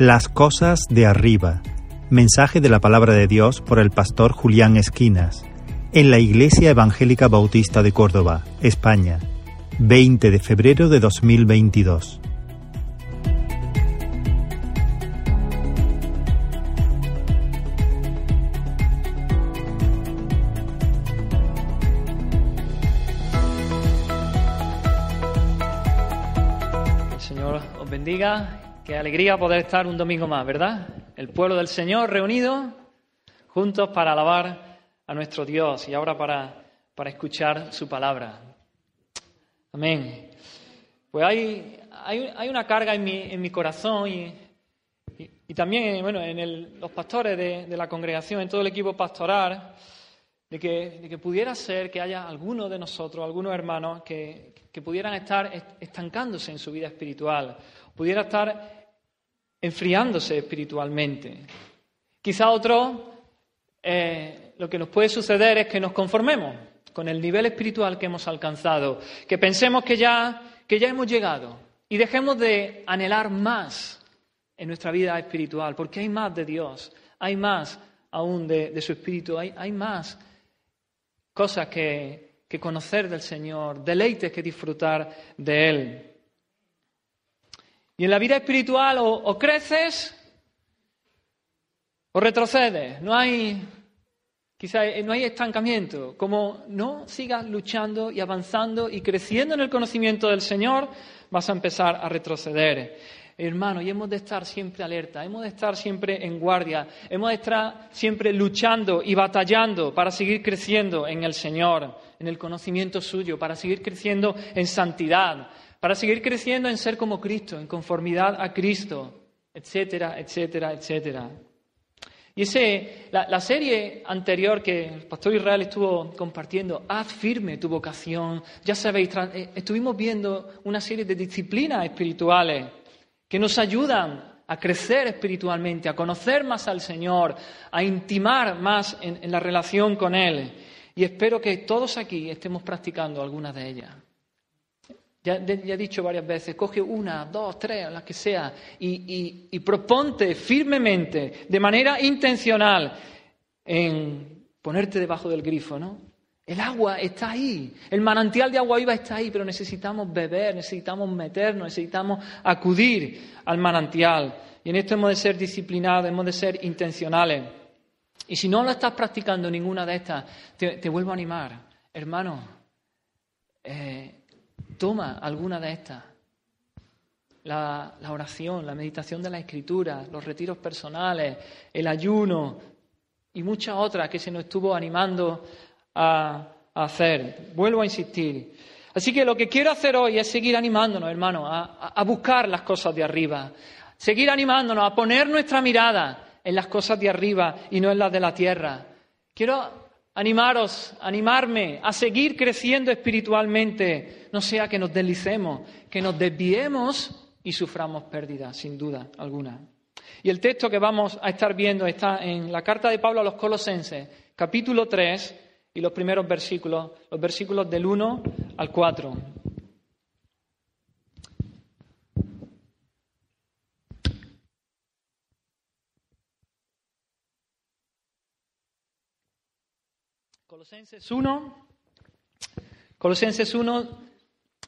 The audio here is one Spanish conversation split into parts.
Las cosas de arriba. Mensaje de la palabra de Dios por el pastor Julián Esquinas. En la Iglesia Evangélica Bautista de Córdoba, España. 20 de febrero de 2022. Alegría poder estar un domingo más, ¿verdad? El pueblo del Señor reunido juntos para alabar a nuestro Dios y ahora para, para escuchar su palabra. Amén. Pues hay, hay, una carga en mi, en mi corazón y, y, también bueno, en los pastores de, la congregación, en todo el equipo pastoral, de que, de que pudiera ser que haya algunos de nosotros, algunos hermanos, que, que pudieran estar estancándose en su vida espiritual, pudiera estar enfriándose espiritualmente. Quizá otro, eh, lo que nos puede suceder es que nos conformemos con el nivel espiritual que hemos alcanzado, que pensemos que ya, que ya hemos llegado y dejemos de anhelar más en nuestra vida espiritual, porque hay más de Dios, hay más aún de, su espíritu, hay, hay más cosas que, que conocer del Señor, deleites que disfrutar de Él. Y en la vida espiritual o, creces o retrocedes. No hay, quizá eh, no hay estancamiento. Como no sigas luchando y avanzando y creciendo en el conocimiento del Señor, vas a empezar a retroceder. Hermano, y hemos de estar siempre alerta, hemos de estar siempre en guardia, hemos de estar siempre luchando y batallando para seguir creciendo en el Señor, en el conocimiento suyo, para seguir creciendo en santidad, para seguir creciendo en ser como Cristo, en conformidad a Cristo, etcétera, etcétera, etcétera. Y ese, la, serie anterior que el pastor Israel estuvo compartiendo, Haz firme tu vocación, ya sabéis, eh, estuvimos viendo una serie de disciplinas espirituales que nos ayudan a crecer espiritualmente, a conocer más al Señor, a intimar más en, en la relación con Él. Y espero que todos aquí estemos practicando algunas de ellas. Ya, he dicho varias veces, coge una, dos, tres, las que sea, y, proponte firmemente, de manera intencional, en ponerte debajo del grifo, ¿no? El agua está ahí, el manantial de agua viva está ahí, pero necesitamos beber, necesitamos meternos, necesitamos acudir al manantial. Y en esto hemos de ser disciplinados, hemos de ser intencionales. Y si no lo estás practicando ninguna de estas, te, vuelvo a animar, hermano. Eh, Toma alguna de estas. La, oración, la meditación de la escritura, los retiros personales, el ayuno y muchas otras que se nos estuvo animando a, hacer. Vuelvo a insistir. Así que lo que quiero hacer hoy es seguir animándonos, hermanos, a, buscar las cosas de arriba, seguir animándonos a poner nuestra mirada en las cosas de arriba y no en las de la tierra. Quiero animaros, animarme a seguir creciendo espiritualmente, no sea que nos deslicemos, que nos desviemos y suframos pérdida, sin duda alguna. Y el texto que vamos a estar viendo está en la carta de Pablo a los Colosenses, capítulo 3 y los primeros versículos, los versículos del 1 al 4. Colosenses 1, Colosenses 1,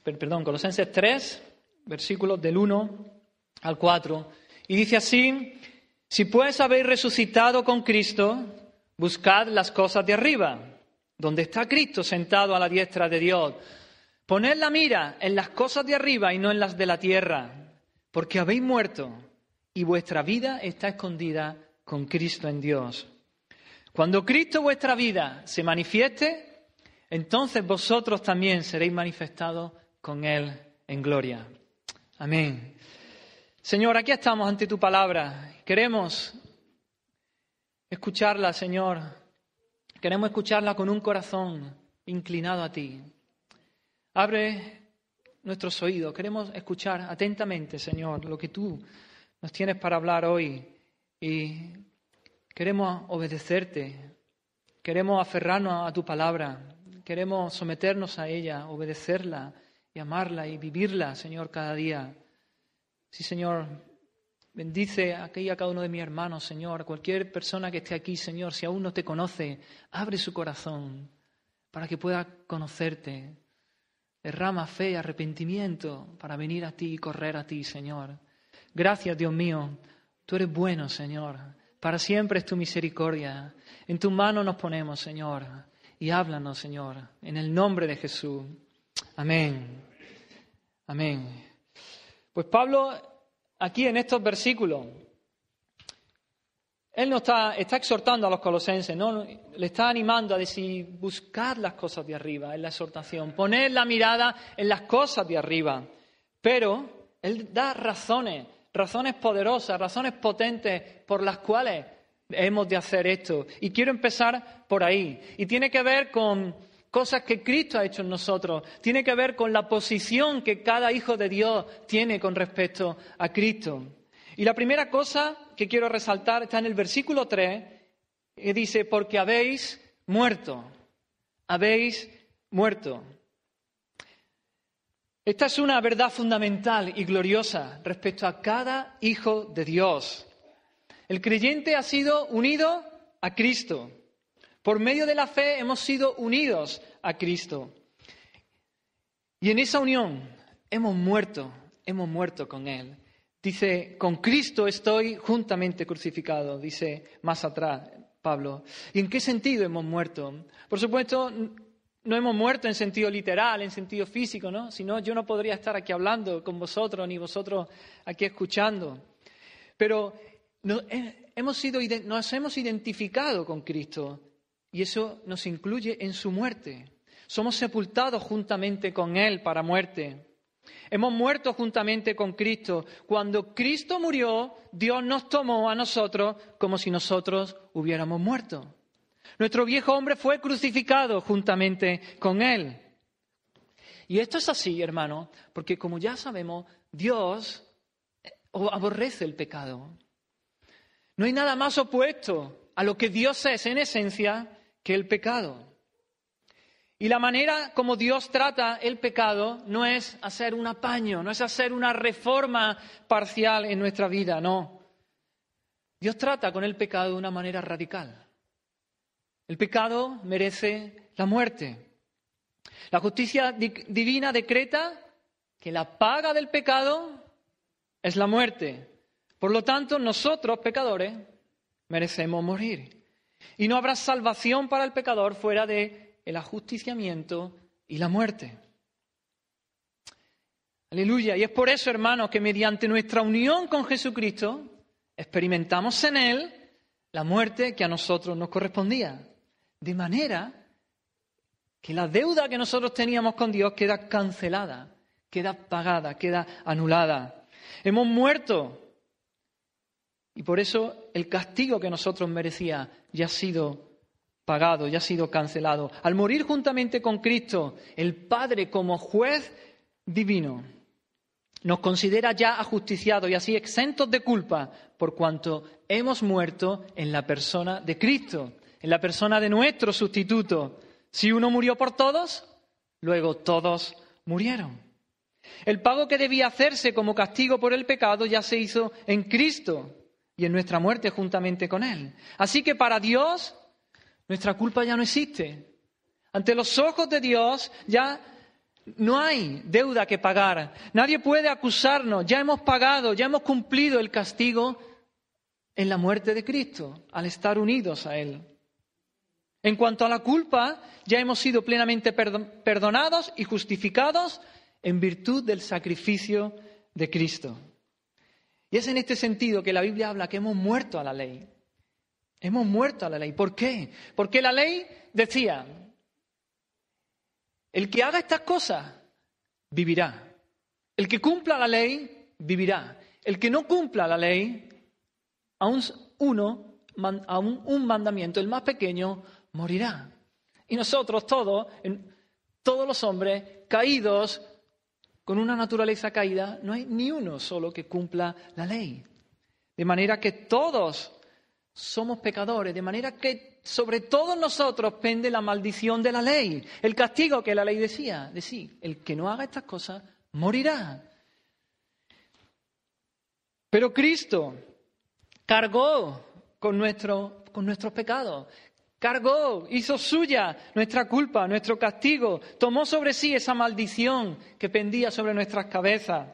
perdón, Colosenses 3, versículos del 1 al 4. Y dice así, si pues habéis resucitado con Cristo, buscad las cosas de arriba, donde está Cristo sentado a la diestra de Dios. Poned la mira en las cosas de arriba y no en las de la tierra, porque habéis muerto y vuestra vida está escondida con Cristo en Dios. Cuando Cristo vuestra vida se manifieste, entonces vosotros también seréis manifestados con Él en gloria. Amén. Señor, aquí estamos ante tu palabra. Queremos escucharla, Señor. Queremos escucharla con un corazón inclinado a ti. Abre nuestros oídos. Queremos escuchar atentamente, Señor, lo que tú nos tienes para hablar hoy. Y Queremos obedecerte, queremos aferrarnos a tu palabra, queremos someternos a ella, obedecerla y amarla y vivirla, Señor, cada día. Sí, Señor, Bendice a cada uno de mis hermanos, Señor. Cualquier persona que esté aquí, Señor, si aún no te conoce, abre su corazón para que pueda conocerte. Derrama fe, arrepentimiento para venir a ti y correr a ti, Señor. Gracias, Dios mío. Tú eres bueno, Señor. Para siempre es tu misericordia. En tu mano nos ponemos, Señor. Y háblanos, Señor, en el nombre de Jesús. Amén. Amén. Pues Pablo, aquí en estos versículos, él no está, está exhortando a los colosenses, ¿no? le está animando a decir, buscar las cosas de arriba, en la exhortación, poner la mirada en las cosas de arriba. Pero él da razones, razones poderosas, razones potentes por las cuales hemos de hacer esto. Y quiero empezar por ahí. Y tiene que ver con cosas que Cristo ha hecho en nosotros. Tiene que ver con la posición que cada hijo de Dios tiene con respecto a Cristo. Y la primera cosa que quiero resaltar está en el versículo 3, que dice, porque habéis muerto, habéis muerto. Esta es una verdad fundamental y gloriosa respecto a cada hijo de Dios. El creyente ha sido unido a Cristo. Por medio de la fe hemos sido unidos a Cristo. Y en esa unión hemos muerto, hemos muerto con Él. Dice, con Cristo estoy juntamente crucificado, dice más atrás Pablo. ¿Y en qué sentido hemos muerto? Por supuesto, no hemos muerto en sentido literal, en sentido físico, ¿no? Si no, yo no podría estar aquí hablando con vosotros, ni vosotros aquí escuchando. Pero eh, hemos sido, nos hemos identificado con Cristo y eso nos incluye en su muerte. Somos sepultados juntamente con Él para muerte. Hemos muerto juntamente con Cristo. Cuando Cristo murió, Dios nos tomó a nosotros como si nosotros hubiéramos muerto. Nuestro viejo hombre fue crucificado juntamente con Él. Y esto es así, hermano, porque como ya sabemos, Dios aborrece el pecado. No hay nada más opuesto a lo que Dios es en esencia que el pecado. Y la manera como Dios trata el pecado no es hacer un apaño, no es hacer una reforma parcial en nuestra vida, no. Dios trata con el pecado de una manera radical. El pecado merece la muerte. La justicia divina decreta que la paga del pecado es la muerte. Por lo tanto, nosotros, pecadores, merecemos morir. Y no habrá salvación para el pecador fuera de el ajusticiamiento y la muerte. Aleluya. Y es por eso, hermanos, que mediante nuestra unión con Jesucristo experimentamos en Él la muerte que a nosotros nos correspondía. De manera que la deuda que nosotros teníamos con Dios queda cancelada, queda pagada, queda anulada. Hemos muerto y por eso el castigo que nosotros merecía ya ha sido pagado, ya ha sido cancelado. Al morir juntamente con Cristo, el Padre como juez divino nos considera ya ajusticiados y así exentos de culpa por cuanto hemos muerto en la persona de Cristo, en la persona de nuestro sustituto. Si uno murió por todos, luego todos murieron. El pago que debía hacerse como castigo por el pecado ya se hizo en Cristo y en nuestra muerte juntamente con Él. Así que para Dios nuestra culpa ya no existe. Ante los ojos de Dios ya no hay deuda que pagar. Nadie puede acusarnos. Ya hemos pagado, ya hemos cumplido el castigo en la muerte de Cristo, al estar unidos a Él. En cuanto a la culpa, ya hemos sido plenamente perdonados y justificados en virtud del sacrificio de Cristo. Y es en este sentido que la Biblia habla que hemos muerto a la ley. Hemos muerto a la ley. ¿Por qué? Porque la ley decía, el que haga estas cosas vivirá. El que cumpla la ley vivirá. El que no cumpla la ley, aún aún un mandamiento, el más pequeño, morirá. Y nosotros todos, todos los hombres caídos, con una naturaleza caída, no hay ni uno solo que cumpla la ley. De manera que todos somos pecadores, de manera que sobre todos nosotros pende la maldición de la ley, el castigo que la ley decía, decía, el que no haga estas cosas morirá. Pero Cristo cargó con, nuestro, con nuestros pecados, cargó, hizo suya nuestra culpa, nuestro castigo, tomó sobre sí esa maldición que pendía sobre nuestras cabezas.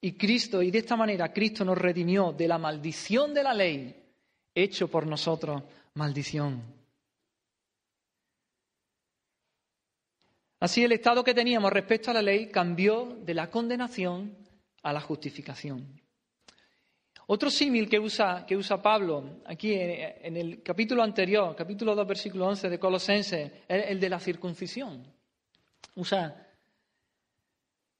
Y Cristo, y de esta manera Cristo nos redimió de la maldición de la ley, hecho por nosotros maldición. Así el estado que teníamos respecto a la ley cambió de la condenación a la justificación. Otro símil que usa, que usa Pablo aquí en, el capítulo anterior, capítulo 2, versículo 11 de Colosenses, es el de la circuncisión. Usa,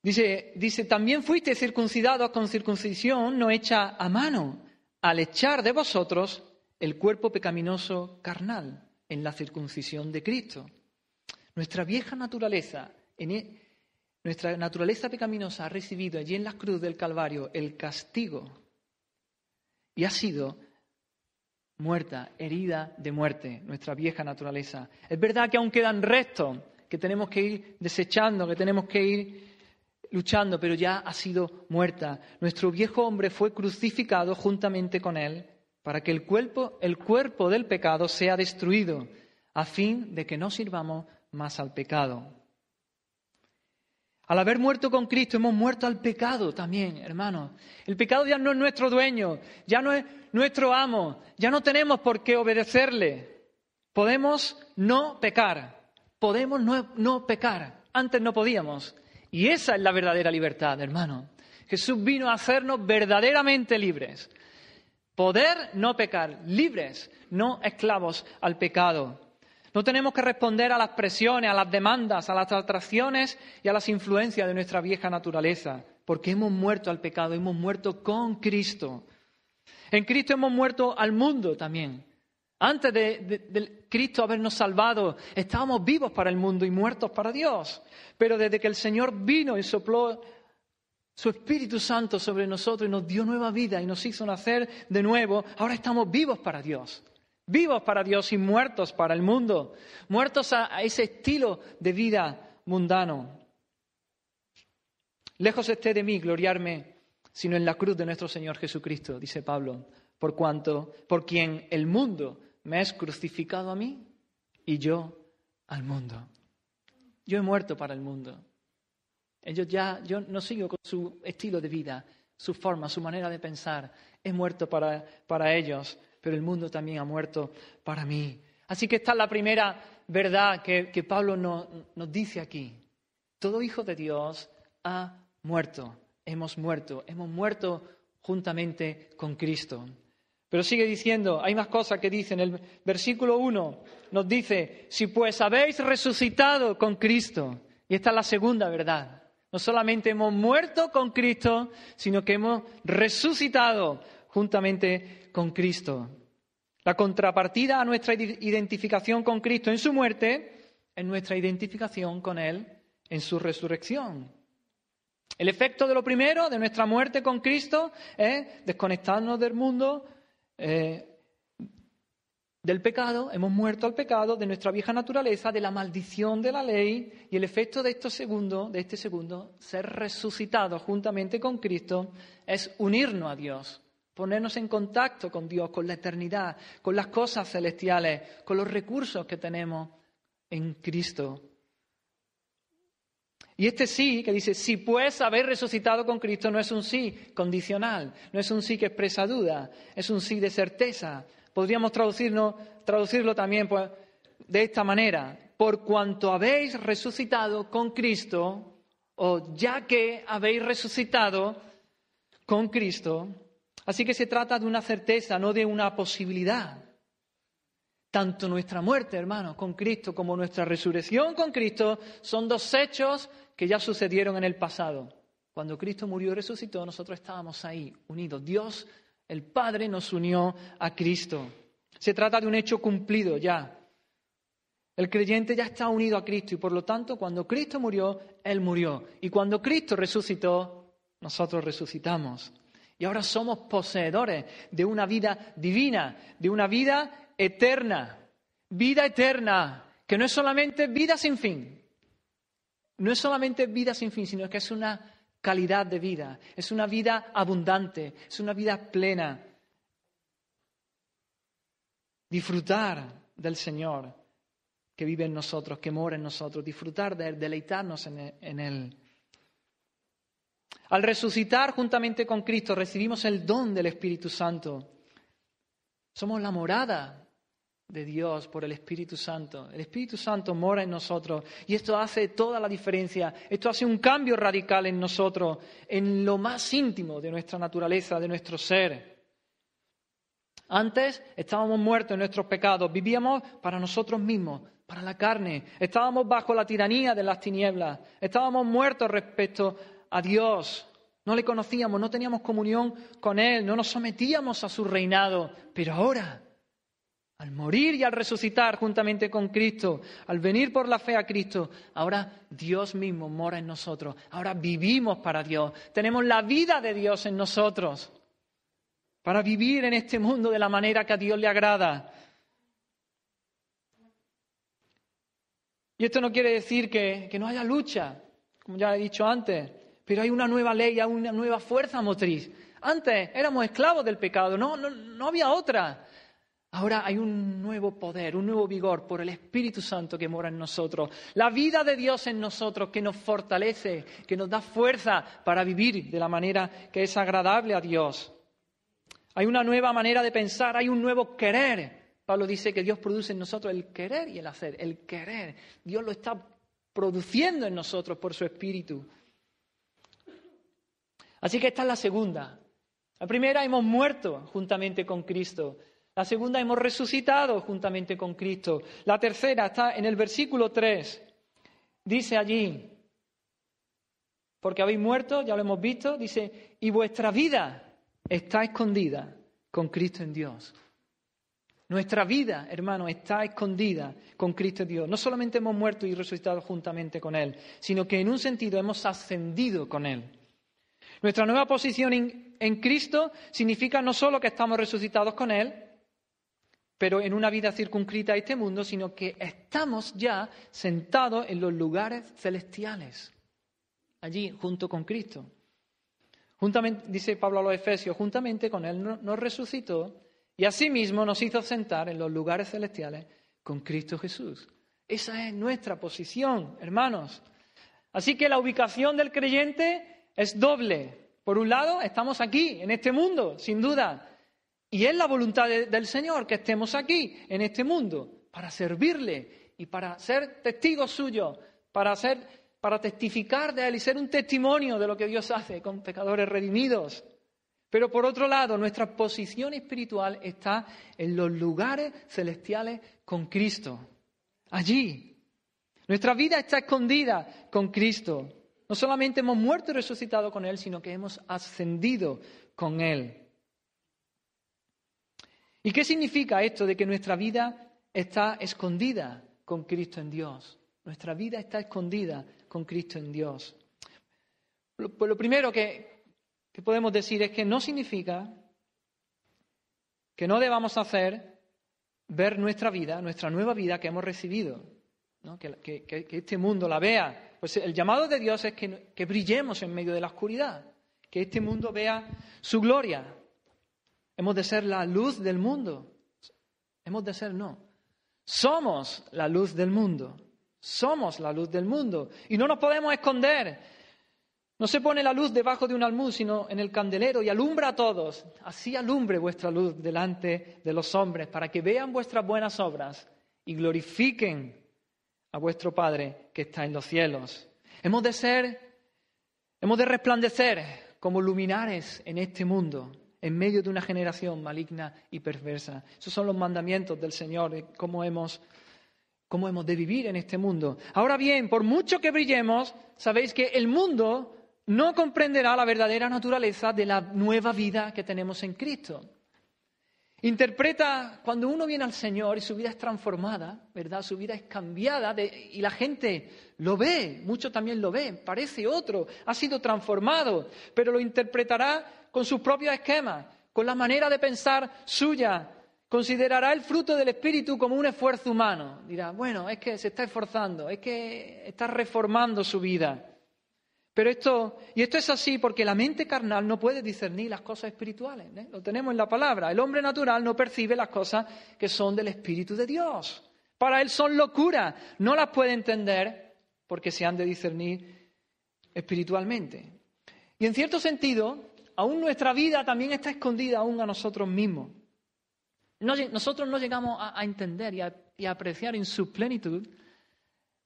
dice, dice, también fuiste circuncidados con circuncisión no hecha a mano, al echar de vosotros el cuerpo pecaminoso carnal en la circuncisión de Cristo. Nuestra vieja naturaleza, e, nuestra naturaleza pecaminosa ha recibido allí en la cruz del Calvario el castigo y ha sido muerta, herida de muerte, nuestra vieja naturaleza. Es verdad que aún quedan restos que tenemos que ir desechando, que tenemos que ir luchando, pero ya ha sido muerta. Nuestro viejo hombre fue crucificado juntamente con él para que el cuerpo, el cuerpo del pecado sea destruido, a fin de que no sirvamos más al pecado. Al haber muerto con Cristo hemos muerto al pecado también, hermanos. El pecado ya no es nuestro dueño, ya no es nuestro amo, ya no tenemos por qué obedecerle. Podemos no pecar, podemos no, pecar. Antes no podíamos. Y esa es la verdadera libertad, hermano. Jesús vino a hacernos verdaderamente libres. Poder no pecar, libres, no esclavos al pecado. No tenemos que responder a las presiones, a las demandas, a las atracciones y a las influencias de nuestra vieja naturaleza, porque hemos muerto al pecado, hemos muerto con Cristo. En Cristo hemos muerto al mundo también. Antes de, Cristo habernos salvado, estábamos vivos para el mundo y muertos para Dios. Pero desde que el Señor vino y sopló su Espíritu Santo sobre nosotros y nos dio nueva vida y nos hizo nacer de nuevo, ahora estamos vivos para Dios vivos para Dios y muertos para el mundo, muertos a, ese estilo de vida mundano. Lejos esté de mí gloriarme, sino en la cruz de nuestro Señor Jesucristo, dice Pablo, por cuanto, por quien el mundo me es crucificado a mí y yo al mundo. Yo he muerto para el mundo. Ellos ya, yo no sigo con su estilo de vida, su forma, su manera de pensar. He muerto para, para ellos pero el mundo también ha muerto para mí. Así que esta es la primera verdad que, Pablo nos, dice aquí. Todo hijo de Dios ha muerto, hemos muerto, hemos muerto juntamente con Cristo. Pero sigue diciendo, hay más cosas que dice. En el versículo 1 nos dice, si pues habéis resucitado con Cristo, y esta es la segunda verdad, no solamente hemos muerto con Cristo, sino que hemos resucitado juntamente con Cristo. La contrapartida a nuestra identificación con Cristo en su muerte es nuestra identificación con Él en su resurrección. El efecto de lo primero, de nuestra muerte con Cristo, es desconectarnos del mundo, eh, del pecado, hemos muerto al pecado, de nuestra vieja naturaleza, de la maldición de la ley, y el efecto de, esto segundo, de este segundo, ser resucitado juntamente con Cristo, es unirnos a Dios, ponernos en contacto con Dios, con la eternidad, con las cosas celestiales, con los recursos que tenemos en Cristo. Y este sí, que dice, si pues habéis resucitado con Cristo, no es un sí condicional, no es un sí que expresa duda, es un sí de certeza. Podríamos traducirlo también pues, de esta manera, por cuanto habéis resucitado con Cristo, o ya que habéis resucitado con Cristo, Así que se trata de una certeza, no de una posibilidad. Tanto nuestra muerte, hermanos, con Cristo, como nuestra resurrección con Cristo son dos hechos que ya sucedieron en el pasado. Cuando Cristo murió y resucitó, nosotros estábamos ahí, unidos. Dios, el Padre, nos unió a Cristo. Se trata de un hecho cumplido ya. El creyente ya está unido a Cristo y por lo tanto cuando Cristo murió, Él murió. Y cuando Cristo resucitó, nosotros resucitamos. Y ahora somos poseedores de una vida divina, de una vida eterna. Vida eterna, que no es solamente vida sin fin. No es solamente vida sin fin, sino que es una calidad de vida, es una vida abundante, es una vida plena. Disfrutar del Señor que vive en nosotros, que mora en nosotros, disfrutar de Él, deleitarnos en Él. Al resucitar juntamente con Cristo recibimos el don del Espíritu Santo. Somos la morada de Dios por el Espíritu Santo. El Espíritu Santo mora en nosotros y esto hace toda la diferencia. Esto hace un cambio radical en nosotros, en lo más íntimo de nuestra naturaleza, de nuestro ser. Antes estábamos muertos en nuestros pecados, vivíamos para nosotros mismos, para la carne, estábamos bajo la tiranía de las tinieblas, estábamos muertos respecto a Dios, no le conocíamos, no teníamos comunión con Él, no nos sometíamos a su reinado, pero ahora al morir y al resucitar juntamente con Cristo, al venir por la fe a Cristo, ahora Dios mismo mora en nosotros, ahora vivimos para Dios, tenemos la vida de Dios en nosotros, para vivir en este mundo de la manera que a Dios le agrada. Y esto no quiere decir que, no haya lucha, como ya he dicho antes, pero hay una nueva ley, hay una nueva fuerza motriz. Antes éramos esclavos del pecado, no, no, no había otra. Ahora hay un nuevo poder, un nuevo vigor por el Espíritu Santo que mora en nosotros. La vida de Dios en nosotros que nos fortalece, que nos da fuerza para vivir de la manera que es agradable a Dios. Hay una nueva manera de pensar, hay un nuevo querer. Pablo dice que Dios produce en nosotros el querer y el hacer, el querer. Dios lo está produciendo en nosotros por su Espíritu. Así que esta es la segunda. La primera, hemos muerto juntamente con Cristo. La segunda, hemos resucitado juntamente con Cristo. La tercera está en el versículo 3. Dice allí, porque habéis muerto, ya lo hemos visto, dice, y vuestra vida está escondida con Cristo en Dios. Nuestra vida, hermano, está escondida con Cristo en Dios. No solamente hemos muerto y resucitado juntamente con Él, sino que en un sentido hemos ascendido con Él. Nuestra nueva posición en, Cristo significa no solo que estamos resucitados con Él, pero en una vida circunscrita a este mundo, sino que estamos ya sentados en los lugares celestiales, allí junto con Cristo. Juntamente, dice Pablo a los Efesios, juntamente con Él nos resucitó y asimismo nos hizo sentar en los lugares celestiales con Cristo Jesús. Esa es nuestra posición, hermanos. Así que la ubicación del creyente es doble. Por un lado, estamos aquí, en este mundo, sin duda, y es la voluntad del Señor que estemos aquí, en este mundo, para servirle y para ser testigos suyos, para, para testificar de Él y ser un testimonio de lo que Dios hace con pecadores redimidos. Pero por otro lado, nuestra posición espiritual está en los lugares celestiales con Cristo. Allí. Nuestra vida está escondida con Cristo. No solamente hemos muerto y resucitado con Él, sino que hemos ascendido con Él. ¿Y qué significa esto de que nuestra vida está escondida con Cristo en Dios? Nuestra vida está escondida con Cristo en Dios. Pues lo primero que, podemos decir es que no significa que no debamos hacer ver nuestra vida, nuestra nueva vida que hemos recibido, que, este mundo la vea. Pues el llamado de Dios es que brillemos en medio de la oscuridad, que este mundo vea su gloria, Hemos de ser la luz del mundo. Hemos de ser, no. Somos la luz del mundo. Somos la luz del mundo. Y no nos podemos esconder. No se pone la luz debajo de un almud, sino en el candelero y alumbra a todos. Así alumbre vuestra luz delante de los hombres, para que vean vuestras buenas obras y glorifiquen a vuestro Padre que está en los cielos. Hemos de ser, hemos de resplandecer como luminares en este mundo en medio de una generación maligna y perversa. Esos son los mandamientos del Señor, cómo hemos, cómo hemos de vivir en este mundo. Ahora bien, por mucho que brillemos, sabéis que el mundo no comprenderá la verdadera naturaleza de la nueva vida que tenemos en Cristo. Interpreta cuando uno viene al Señor y su vida es transformada, ¿verdad? Su vida es cambiada y la gente lo ve, muchos también lo ven, parece otro, ha sido transformado, pero lo interpretará con sus propios esquemas, con la manera de pensar suya. Considerará el fruto del Espíritu como un esfuerzo humano. Dirá, bueno, es que se está esforzando, es que está reformando su vida. Pero esto, y esto es así porque la mente carnal no puede discernir las cosas espirituales. ¿eh? Lo tenemos en la palabra. El hombre natural no percibe las cosas que son del Espíritu de Dios. Para él son locura. No las puede entender porque se han de discernir espiritualmente. Y en cierto sentido, aún nuestra vida también está escondida aún a nosotros mismos. nosotros no llegamos a, entender y a apreciar en su plenitud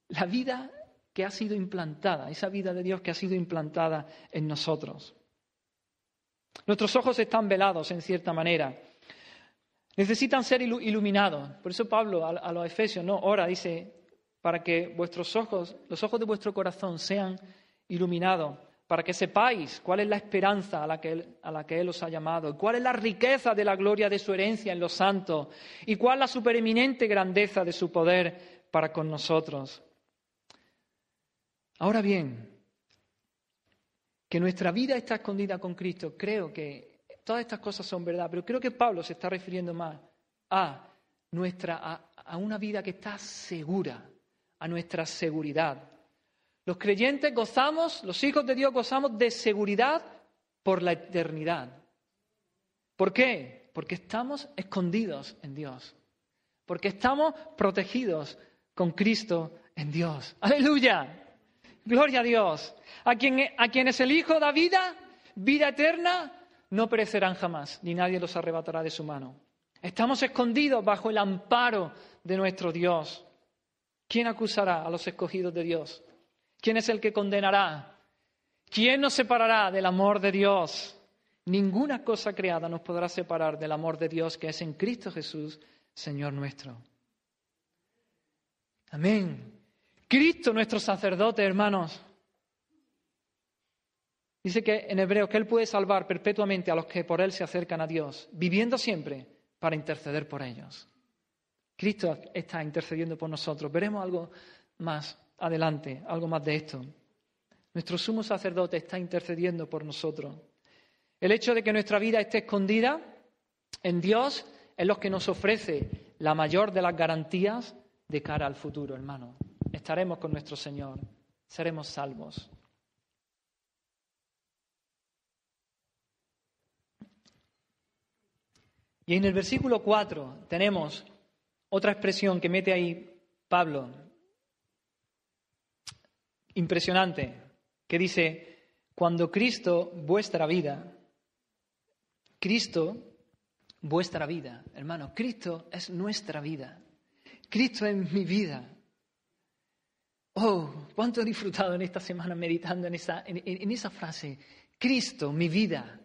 la vida que ha sido implantada, esa vida de Dios que ha sido implantada en nosotros. Nuestros ojos están velados en cierta manera. Necesitan ser iluminados. Por eso Pablo a, los Efesios, no, ora, dice, para que vuestros ojos, los ojos de vuestro corazón sean iluminados, para que sepáis cuál es la esperanza a la, que él, a la que Él os ha llamado, cuál es la riqueza de la gloria de su herencia en los santos y cuál la supereminente grandeza de su poder para con nosotros. Ahora bien, que nuestra vida está escondida con Cristo, creo que todas estas cosas son verdad, pero creo que Pablo se está refiriendo más a nuestra a, una vida que está segura, a nuestra seguridad. Los creyentes gozamos, los hijos de Dios gozamos de seguridad por la eternidad. ¿Por qué? Porque estamos escondidos en Dios. Porque estamos protegidos con Cristo en Dios. Aleluya. Gloria a Dios. A, quien, a quienes el Hijo da vida, vida eterna, no perecerán jamás, ni nadie los arrebatará de su mano. Estamos escondidos bajo el amparo de nuestro Dios. ¿Quién acusará a los escogidos de Dios? ¿Quién es el que condenará? ¿Quién nos separará del amor de Dios? Ninguna cosa creada nos podrá separar del amor de Dios que es en Cristo Jesús, Señor nuestro. Amén. Cristo, nuestro sacerdote, hermanos. Dice que en hebreo que Él puede salvar perpetuamente a los que por Él se acercan a Dios, viviendo siempre para interceder por ellos. Cristo está intercediendo por nosotros. Veremos algo más adelante, algo más de esto. Nuestro sumo sacerdote está intercediendo por nosotros. El hecho de que nuestra vida esté escondida en Dios es lo que nos ofrece la mayor de las garantías de cara al futuro, hermano estaremos con nuestro Señor, seremos salvos. Y en el versículo 4 tenemos otra expresión que mete ahí Pablo, impresionante, que dice, cuando Cristo, vuestra vida, Cristo, vuestra vida, hermano, Cristo es nuestra vida, Cristo es mi vida. Oh, cuánto he disfrutado en esta semana meditando en esa, en, esa frase. Cristo, mi vida.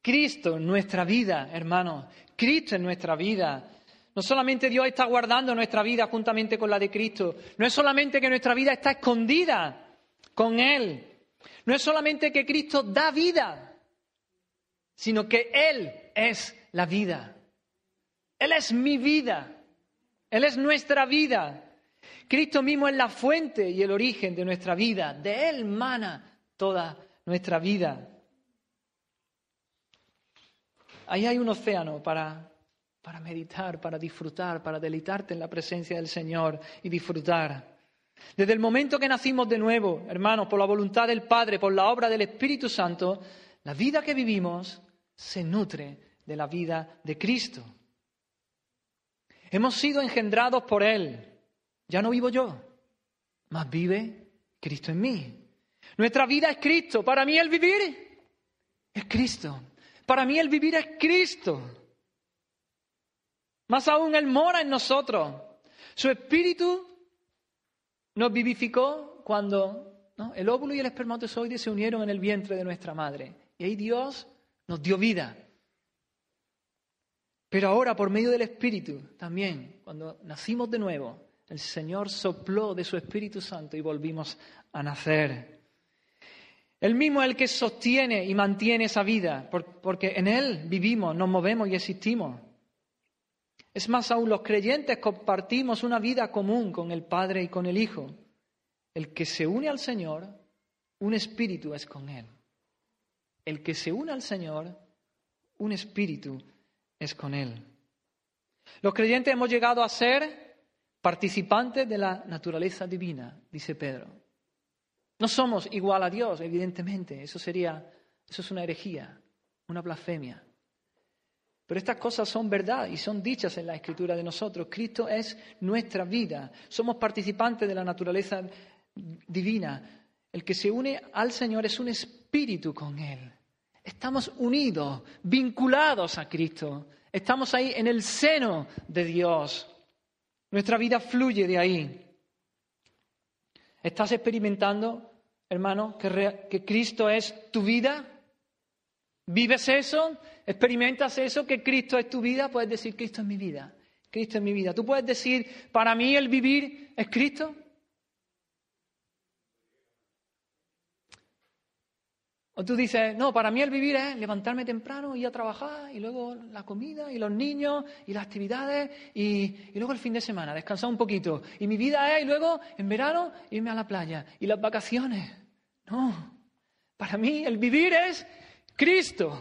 Cristo, nuestra vida, hermanos. Cristo en nuestra vida. No solamente Dios está guardando nuestra vida juntamente con la de Cristo. No es solamente que nuestra vida está escondida con Él. No es solamente que Cristo da vida, sino que Él es la vida. Él es mi vida. Él es nuestra vida. Cristo mismo es la fuente y el origen de nuestra vida. De Él mana toda nuestra vida. Ahí hay un océano para, para meditar, para disfrutar, para deleitarte en la presencia del Señor y disfrutar. Desde el momento que nacimos de nuevo, hermanos, por la voluntad del Padre, por la obra del Espíritu Santo, la vida que vivimos se nutre de la vida de Cristo. Hemos sido engendrados por Él. Ya no vivo yo, más vive Cristo en mí. Nuestra vida es Cristo. Para mí el vivir es Cristo. Para mí el vivir es Cristo. Más aún, Él mora en nosotros. Su espíritu nos vivificó cuando el óvulo y el espermatozoide se unieron en el vientre de nuestra madre. Y ahí Dios nos dio vida. Pero ahora, por medio del Espíritu, también, cuando nacimos de nuevo, el Señor sopló de su Espíritu Santo y volvimos a nacer. Él mismo es el que sostiene y mantiene esa vida, porque en Él vivimos, nos movemos y existimos. Es más aún, los creyentes compartimos una vida común con el Padre y con el Hijo. El que se une al Señor, un espíritu es con Él. El que se une al Señor, un espíritu es con Él. Los creyentes hemos llegado a ser participantes de la naturaleza divina, dice Pedro. No somos igual a Dios, evidentemente. Eso sería, eso es una herejía, una blasfemia. Pero estas cosas son verdad y son dichas en la escritura de nosotros. Cristo es nuestra vida. Somos participantes de la naturaleza divina. El que se une al Señor es un espíritu con Él. Estamos unidos, vinculados a Cristo. Estamos ahí en el seno de Dios. Nuestra vida fluye de ahí. ¿Estás experimentando, hermano, que, Cristo es tu vida? ¿Vives eso? ¿Experimentas eso? ¿Que Cristo es tu vida? Puedes decir, Cristo es mi vida. Cristo es mi vida. ¿Tú puedes decir, para mí el vivir es Cristo? O tú dices, no, para mí el vivir es levantarme temprano, ir a trabajar, y luego la comida, y los niños, y las actividades, y, luego el fin de semana, descansar un poquito. Y mi vida es, y luego en verano, irme a la playa, y las vacaciones. No, para mí el vivir es Cristo.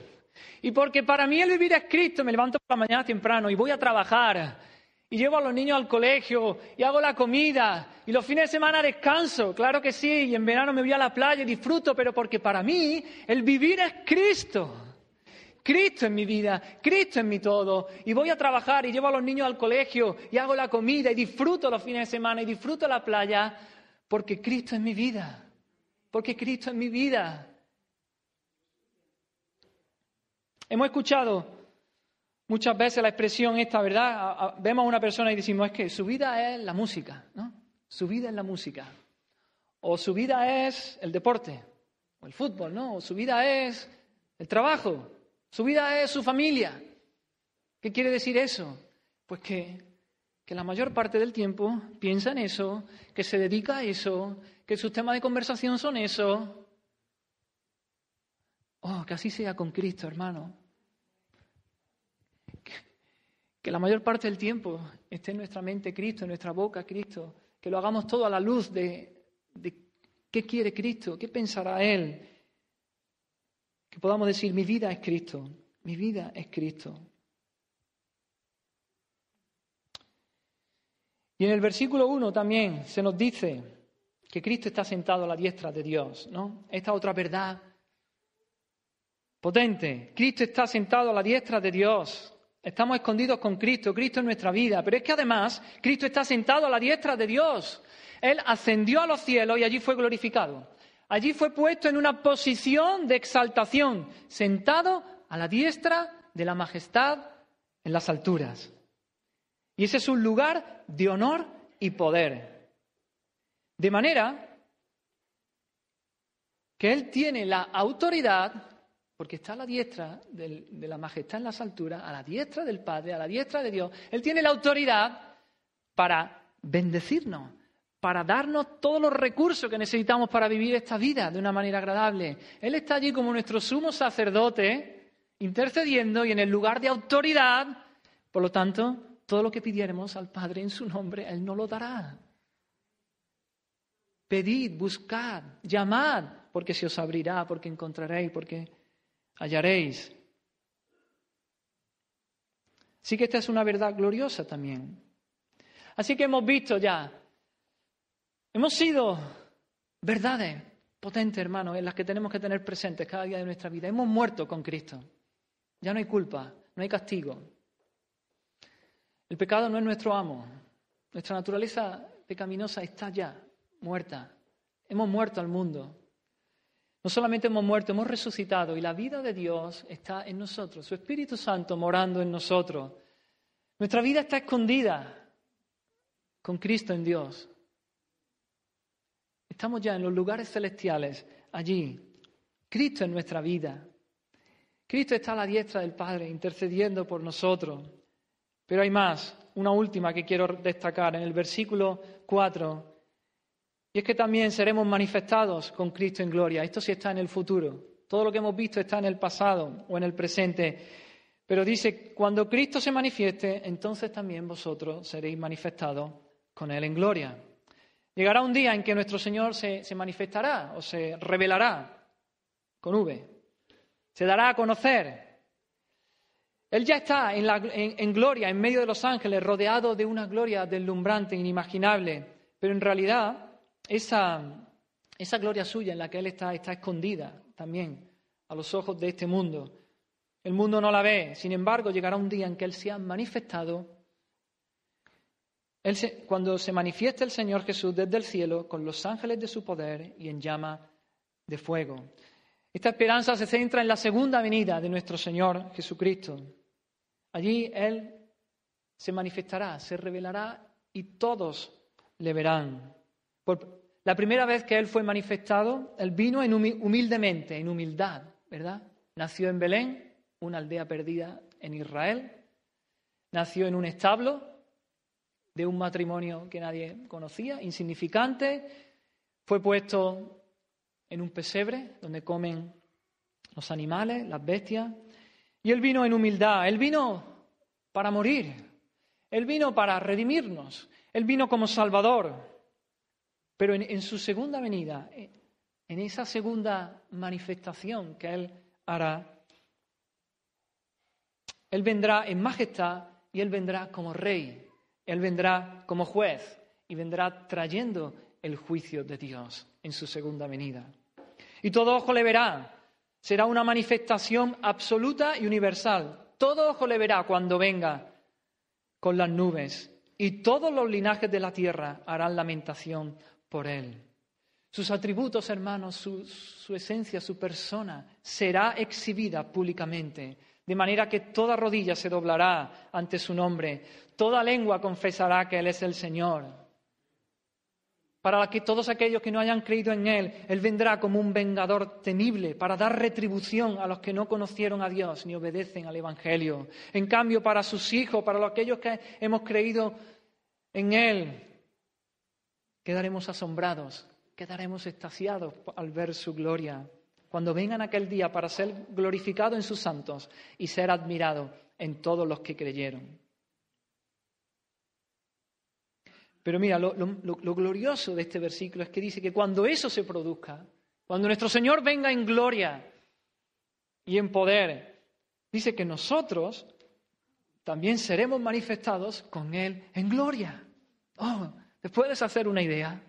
Y porque para mí el vivir es Cristo, me levanto por la mañana temprano y voy a trabajar y llevo a los niños al colegio y hago la comida y los fines de semana descanso, claro que sí, y en verano me voy a la playa y disfruto, pero porque para mí el vivir es Cristo. Cristo en mi vida, Cristo en mi todo. Y voy a trabajar y llevo a los niños al colegio y hago la comida y disfruto los fines de semana y disfruto la playa porque Cristo es mi vida. Porque Cristo es mi vida. Hemos escuchado Muchas veces la expresión esta, ¿verdad? Vemos a una persona y decimos, es que su vida es la música, ¿no? Su vida es la música. O su vida es el deporte, o el fútbol, ¿no? O su vida es el trabajo, su vida es su familia. ¿Qué quiere decir eso? Pues que, que la mayor parte del tiempo piensa en eso, que se dedica a eso, que sus temas de conversación son eso. Oh, que así sea con Cristo, hermano que la mayor parte del tiempo esté en nuestra mente Cristo, en nuestra boca Cristo, que lo hagamos todo a la luz de, qué quiere Cristo, qué pensará Él, que podamos decir, mi vida es Cristo, mi vida es Cristo. Y en el versículo 1 también se nos dice que Cristo está sentado a la diestra de Dios, ¿no? Esta otra verdad potente. Cristo está sentado a la diestra de Dios. Estamos escondidos con Cristo, Cristo en nuestra vida. Pero es que además Cristo está sentado a la diestra de Dios. Él ascendió a los cielos y allí fue glorificado. Allí fue puesto en una posición de exaltación, sentado a la diestra de la majestad en las alturas. Y ese es un lugar de honor y poder. De manera que Él tiene la autoridad porque está a la diestra de la majestad en las alturas, a la diestra del Padre, a la diestra de Dios. Él tiene la autoridad para bendecirnos, para darnos todos los recursos que necesitamos para vivir esta vida de una manera agradable. Él está allí como nuestro sumo sacerdote, intercediendo y en el lugar de autoridad. Por lo tanto, todo lo que pidiéramos al Padre en su nombre, Él no lo dará. Pedid, buscad, llamad, porque se os abrirá, porque encontraréis, porque hallaréis. Así que esta es una verdad gloriosa también. Así que hemos visto ya, hemos sido verdades potentes, hermanos, en las que tenemos que tener presentes cada día de nuestra vida. Hemos muerto con Cristo. Ya no hay culpa, no hay castigo. El pecado no es nuestro amo. Nuestra naturaleza pecaminosa está ya muerta. Hemos muerto al mundo. No solamente hemos muerto, hemos resucitado y la vida de Dios está en nosotros, su Espíritu Santo morando en nosotros. Nuestra vida está escondida con Cristo en Dios. Estamos ya en los lugares celestiales, allí. Cristo en nuestra vida. Cristo está a la diestra del Padre, intercediendo por nosotros. Pero hay más, una última que quiero destacar en el versículo 4. Y es que también seremos manifestados con Cristo en gloria. Esto sí está en el futuro. Todo lo que hemos visto está en el pasado o en el presente. Pero dice, cuando Cristo se manifieste, entonces también vosotros seréis manifestados con Él en gloria. Llegará un día en que nuestro Señor se, manifestará o se revelará con V. Se dará a conocer. Él ya está en, en gloria, en medio de los ángeles, rodeado de una gloria deslumbrante, inimaginable. Pero en realidad esa, esa gloria suya en la que Él está, está escondida también a los ojos de este mundo. El mundo no la ve, sin embargo, llegará un día en que Él se ha manifestado. cuando se manifieste el Señor Jesús desde el cielo con los ángeles de su poder y en llama de fuego. Esta esperanza se centra en la segunda venida de nuestro Señor Jesucristo. Allí Él se manifestará, se revelará y todos le verán. La primera vez que Él fue manifestado, Él vino en humildemente, en humildad, ¿verdad? Nació en Belén, una aldea perdida en Israel. Nació en un establo de un matrimonio que nadie conocía, insignificante. Fue puesto en un pesebre donde comen los animales, las bestias. Y Él vino en humildad, Él vino para morir, Él vino para redimirnos, Él vino como Salvador. Pero en, su segunda venida, en esa segunda manifestación que Él hará, Él vendrá en majestad y Él vendrá como rey, Él vendrá como juez y vendrá trayendo el juicio de Dios en su segunda venida. Y todo ojo le verá. Será una manifestación absoluta y universal. Todo ojo le verá cuando venga con las nubes. Y todos los linajes de la tierra harán lamentación por él. Sus atributos, hermanos, su, esencia, su persona, será exhibida públicamente, de manera que toda rodilla se doblará ante su nombre, toda lengua confesará que Él es el Señor para que todos aquellos que no hayan creído en Él, Él vendrá como un vengador temible para dar retribución a los que no conocieron a Dios ni obedecen al Evangelio. En cambio, para sus hijos, para aquellos que hemos creído en Él, quedaremos asombrados, quedaremos extasiados al ver su gloria. Cuando vengan aquel día para ser glorificado en sus santos y ser admirado en todos los que creyeron. Pero mira, lo, glorioso de este versículo es que dice que cuando eso se produzca, cuando nuestro Señor venga en gloria y en poder, dice que nosotros también seremos manifestados con Él en gloria. Oh, ¿te puedes hacer una idea?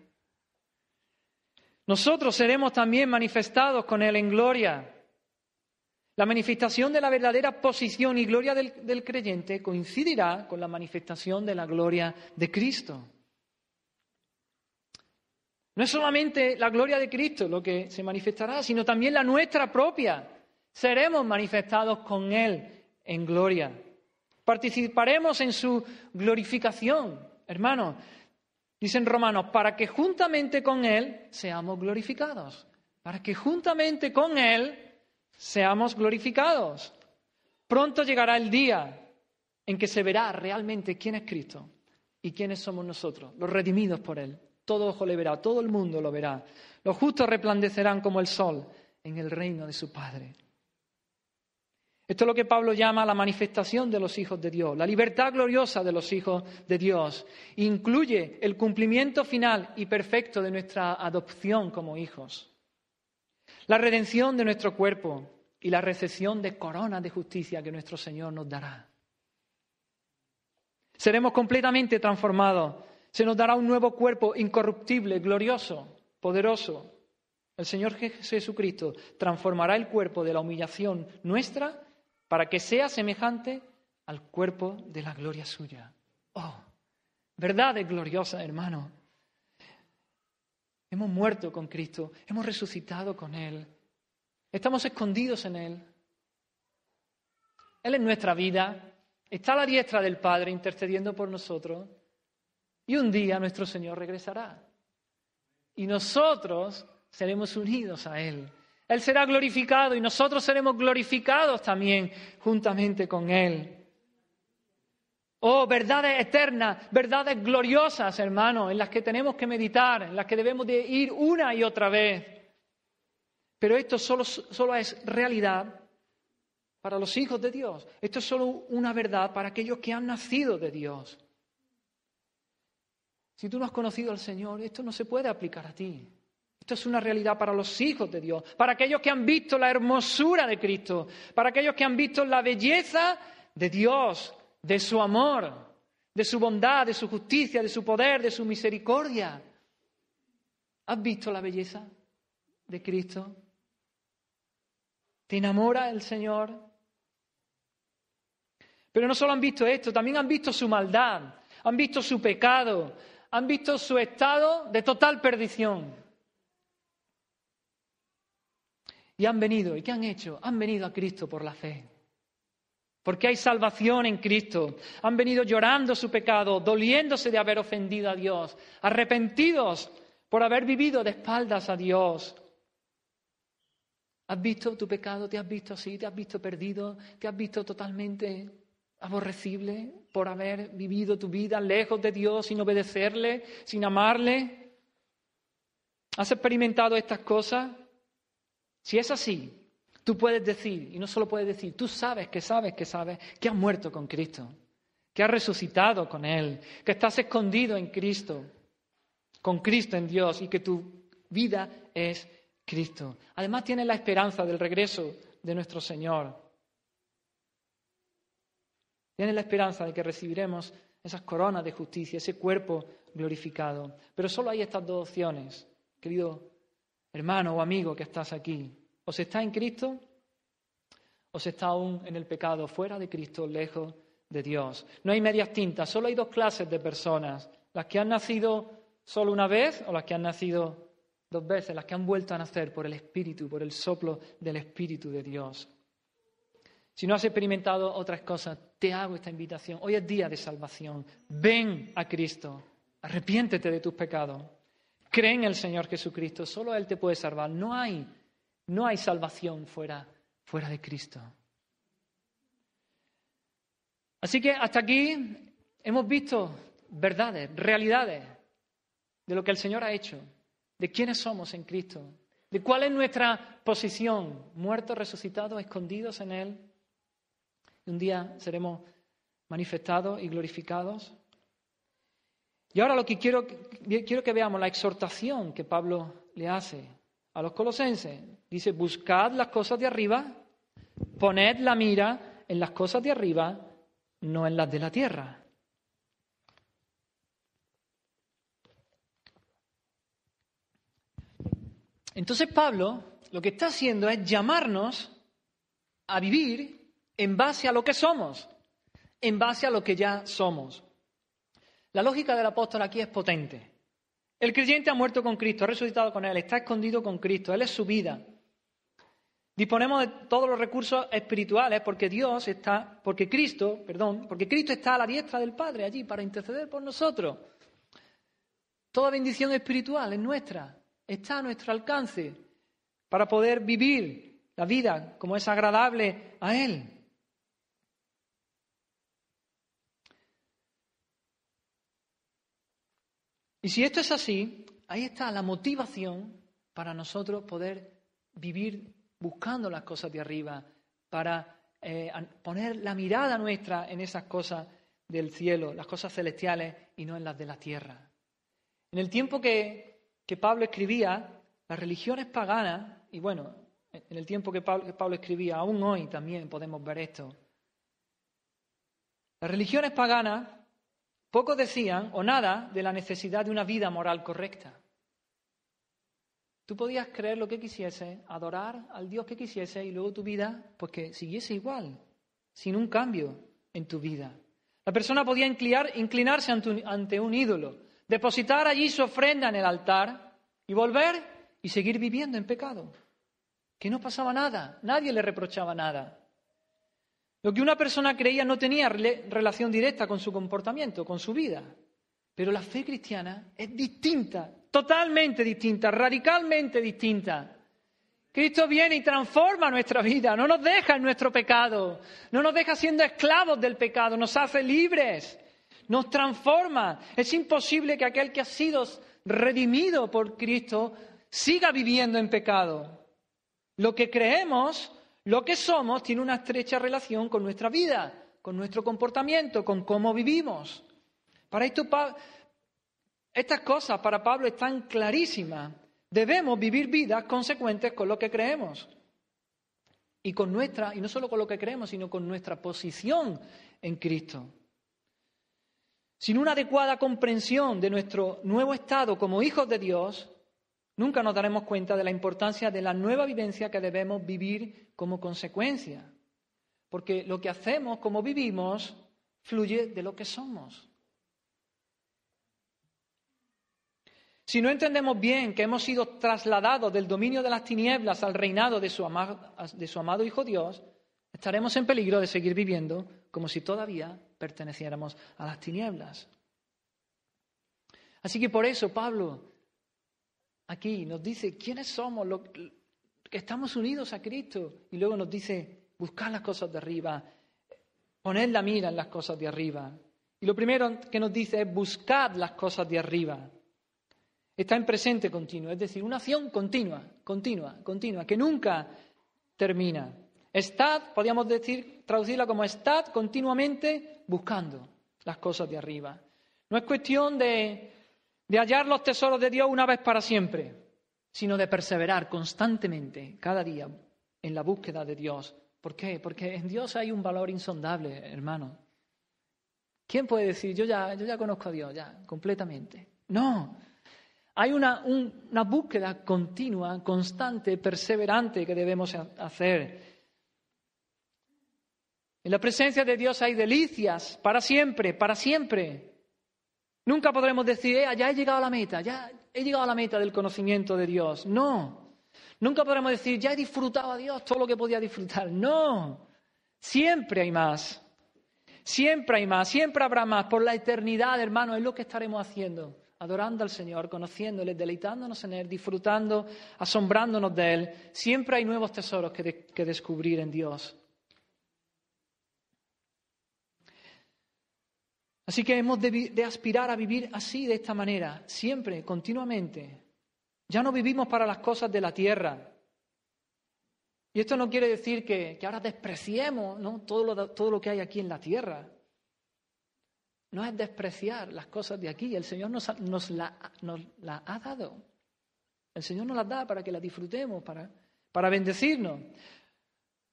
Nosotros seremos también manifestados con Él en gloria. La manifestación de la verdadera posición y gloria del creyente coincidirá con la manifestación de la gloria de Cristo. No es solamente la gloria de Cristo lo que se manifestará, sino también la nuestra propia. Seremos manifestados con Él en gloria. Participaremos en su glorificación, hermanos. Dicen romanos, para que juntamente con Él seamos glorificados. Para que juntamente con Él seamos glorificados. Pronto llegará el día en que se verá realmente quién es Cristo y quiénes somos nosotros, los redimidos por Él. Todo ojo le verá, todo el mundo lo verá. Los justos resplandecerán como el sol en el reino de su Padre. Esto es lo que Pablo llama la manifestación de los hijos de Dios, la libertad gloriosa de los hijos de Dios. Incluye el cumplimiento final y perfecto de nuestra adopción como hijos, la redención de nuestro cuerpo y la recepción de coronas de justicia que nuestro Señor nos dará. Seremos completamente transformados se nos dará un nuevo cuerpo incorruptible, glorioso, poderoso. El Señor Jesucristo transformará el cuerpo de la humillación nuestra para que sea semejante al cuerpo de la gloria suya. Oh, verdad es gloriosa, hermano. Hemos muerto con Cristo, hemos resucitado con Él, estamos escondidos en Él. Él es nuestra vida, está a la diestra del Padre intercediendo por nosotros. Y un día nuestro Señor regresará. Y nosotros seremos unidos a Él. Él será glorificado y nosotros seremos glorificados también juntamente con Él. Oh, verdades eternas, verdades gloriosas, hermanos, en las que tenemos que meditar, en las que debemos de ir una y otra vez. Pero esto solo, solo es realidad para los hijos de Dios. Esto es solo una verdad para aquellos que han nacido de Dios. Si tú no has conocido al Señor, esto no se puede aplicar a ti. Esto es una realidad para los hijos de Dios, para aquellos que han visto la hermosura de Cristo, para aquellos que han visto la belleza de Dios, de su amor, de su bondad, de su justicia, de su poder, de su misericordia. ¿Has visto la belleza de Cristo? ¿Te enamora el Señor? Pero no solo han visto esto, también han visto su maldad, han visto su pecado, han visto su estado de total perdición. Y han venido, ¿y qué han hecho? Han venido a Cristo por la fe. Porque hay salvación en Cristo. Han venido llorando su pecado, doliéndose de haber ofendido a Dios, arrepentidos por haber vivido de espaldas a Dios. ¿Has visto tu pecado? ¿Te has visto así? ¿Te has visto perdido? ¿Te has visto totalmente aborrecible por haber vivido tu vida lejos de Dios, sin obedecerle, sin amarle? ¿Has experimentado estas cosas? Si es así, tú puedes decir, y no solo puedes decir, tú sabes que sabes que sabes que has muerto con Cristo, que has resucitado con Él, que estás escondido en Cristo, con Cristo en Dios y que tu vida es Cristo. Además tienes la esperanza del regreso de nuestro Señor. Tienes la esperanza de que recibiremos esas coronas de justicia, ese cuerpo glorificado. Pero solo hay estas dos opciones, querido hermano o amigo que estás aquí. O se está en Cristo o se está aún en el pecado, fuera de Cristo, lejos de Dios. No hay medias tintas, solo hay dos clases de personas, las que han nacido solo una vez o las que han nacido dos veces, las que han vuelto a nacer por el Espíritu, por el soplo del Espíritu de Dios. Si no has experimentado otras cosas, te hago esta invitación. Hoy es día de salvación. Ven a Cristo. Arrepiéntete de tus pecados. Cree en el Señor Jesucristo. Solo Él te puede salvar. No hay, no hay salvación fuera, fuera de Cristo. Así que hasta aquí hemos visto verdades, realidades de lo que el Señor ha hecho, de quiénes somos en Cristo, de cuál es nuestra posición, muertos, resucitados, escondidos en Él un día seremos manifestados y glorificados. Y ahora lo que quiero, quiero que veamos la exhortación que Pablo le hace a los colosenses. Dice, buscad las cosas de arriba, poned la mira en las cosas de arriba, no en las de la tierra. Entonces Pablo lo que está haciendo es llamarnos a vivir en base a lo que somos, en base a lo que ya somos. La lógica del apóstol aquí es potente. El creyente ha muerto con Cristo, ha resucitado con Él, está escondido con Cristo, Él es su vida. Disponemos de todos los recursos espirituales porque Dios está, porque Cristo, perdón, porque Cristo está a la diestra del Padre allí para interceder por nosotros. Toda bendición espiritual es nuestra, está a nuestro alcance para poder vivir la vida como es agradable a Él. Y si esto es así, ahí está la motivación para nosotros poder vivir buscando las cosas de arriba, para eh, poner la mirada nuestra en esas cosas del cielo, las cosas celestiales y no en las de la tierra. En el tiempo que, Pablo escribía, las religiones paganas, y bueno, en el tiempo que que Pablo escribía, aún hoy también podemos ver esto, las religiones paganas poco decían o nada de la necesidad de una vida moral correcta. Tú podías creer lo que quisiese, adorar al Dios que quisiese y luego tu vida, pues que siguiese igual, sin un cambio en tu vida. La persona podía inclinarse ante un ídolo, depositar allí su ofrenda en el altar y volver y seguir viviendo en pecado. Que no pasaba nada, nadie le reprochaba nada. Lo que una persona creía no tenía relación directa con su comportamiento, con su vida. Pero la fe cristiana es distinta, totalmente distinta, radicalmente distinta. Cristo viene y transforma nuestra vida, no nos deja en nuestro pecado, no nos deja siendo esclavos del pecado, nos hace libres, nos transforma. Es imposible que aquel que ha sido redimido por Cristo siga viviendo en pecado. Lo que creemos lo que somos tiene una estrecha relación con nuestra vida, con nuestro comportamiento, con cómo vivimos. Para esto, estas cosas para Pablo están clarísimas. Debemos vivir vidas consecuentes con lo que creemos. Y con nuestra, y no solo con lo que creemos, sino con nuestra posición en Cristo. Sin una adecuada comprensión de nuestro nuevo estado como hijos de Dios, nunca nos daremos cuenta de la importancia de la nueva vivencia que debemos vivir como consecuencia. Porque lo que hacemos, como vivimos, fluye de lo que somos. Si no entendemos bien que hemos sido trasladados del dominio de las tinieblas al reinado de su, amado, de su amado Hijo Dios, estaremos en peligro de seguir viviendo como si todavía perteneciéramos a las tinieblas. Así que por eso Pablo aquí nos dice quiénes somos, lo, que estamos unidos a Cristo, y luego nos dice buscar las cosas de arriba, poner la mira en las cosas de arriba. Y lo primero que nos dice es buscar las cosas de arriba está en presente continuo, es decir, una acción continua, continua, continua, que nunca termina. Estad, podríamos decir, traducirla como estad continuamente buscando las cosas de arriba. No es cuestión de, de hallar los tesoros de Dios una vez para siempre, sino de perseverar constantemente, cada día, en la búsqueda de Dios. ¿Por qué? Porque en Dios hay un valor insondable, hermano. ¿Quién puede decir, yo ya, yo ya conozco a Dios, ya, completamente? No, hay una, búsqueda continua, constante, perseverante que debemos hacer. En la presencia de Dios hay delicias para siempre, para siempre. Nunca podremos decir, eh, ya he llegado a la meta, ya he llegado a la meta del conocimiento de Dios. No. Nunca podremos decir, ya he disfrutado a Dios todo lo que podía disfrutar. No. Siempre hay más. Siempre hay más, siempre habrá más. Por la eternidad, hermano, es lo que estaremos haciendo adorando al Señor, conociéndole, deleitándonos en Él, disfrutando, asombrándonos de Él. Siempre hay nuevos tesoros que, que descubrir en Dios. Así que hemos de, de, aspirar a vivir así, de esta manera, siempre, continuamente. Ya no vivimos para las cosas de la tierra. Y esto no quiere decir que, ahora despreciemos todo, lo, que hay aquí en la tierra. No es despreciar las cosas de aquí. El Señor nos, nos, la, ha dado. El Señor nos las da para que las disfrutemos, para, para bendecirnos.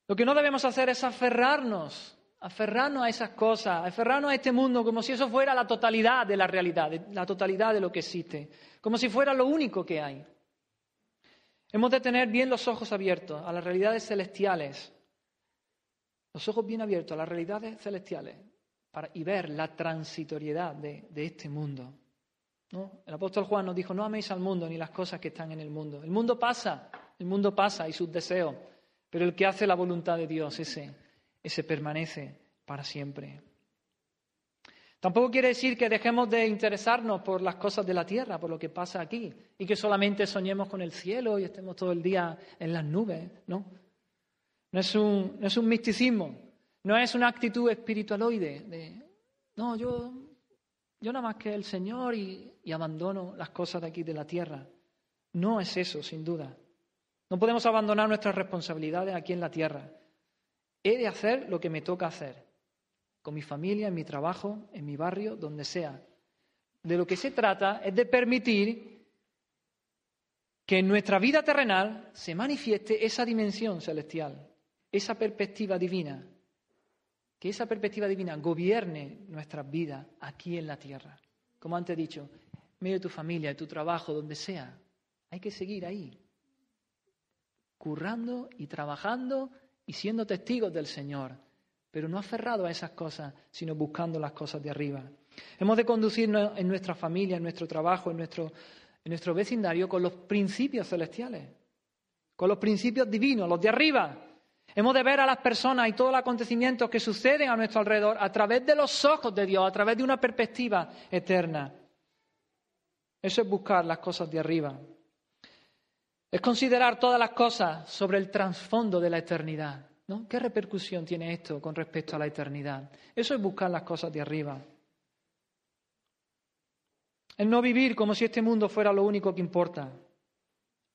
Lo que no debemos hacer es aferrarnos, aferrarnos a esas cosas, aferrarnos a este mundo como si eso fuera la totalidad de la realidad, la totalidad de lo que existe, como si fuera lo único que hay. Hemos de tener bien los ojos abiertos a las realidades celestiales, los ojos bien abiertos a las realidades celestiales, y ver la transitoriedad de, este mundo. El apóstol Juan nos dijo, no améis al mundo ni las cosas que están en el mundo. El mundo pasa, el mundo pasa y sus deseos, pero el que hace la voluntad de Dios, ese, ese permanece para siempre. Tampoco quiere decir que dejemos de interesarnos por las cosas de la tierra, por lo que pasa aquí, y que solamente soñemos con el cielo y estemos todo el día en las nubes, ¿no? No es un, no es un misticismo, no es una actitud espiritualoide de, no, yo, yo nada más que el Señor y, y abandono las cosas de aquí de la tierra. No es eso, sin duda. No podemos abandonar nuestras responsabilidades aquí en la tierra. He de hacer lo que me toca hacer, con mi familia, en mi trabajo, en mi barrio, donde sea. De lo que se trata es de permitir que en nuestra vida terrenal se manifieste esa dimensión celestial, esa perspectiva divina, que esa perspectiva divina gobierne nuestras vidas aquí en la tierra. Como antes he dicho, en medio de tu familia, de tu trabajo, donde sea. Hay que seguir ahí, currando y trabajando y siendo testigos del Señor, pero no aferrados a esas cosas, sino buscando las cosas de arriba. Hemos de conducirnos en nuestra familia, en nuestro trabajo, en nuestro, en nuestro vecindario con los principios celestiales, con los principios divinos, los de arriba, Hemos de ver a las personas y todos los acontecimientos que suceden a nuestro alrededor a través de los ojos de Dios, a través de una perspectiva eterna. Eso es buscar las cosas de arriba. Es considerar todas las cosas sobre el trasfondo de la eternidad. ¿no? ¿Qué repercusión tiene esto con respecto a la eternidad? Eso es buscar las cosas de arriba. Es no vivir como si este mundo fuera lo único que importa.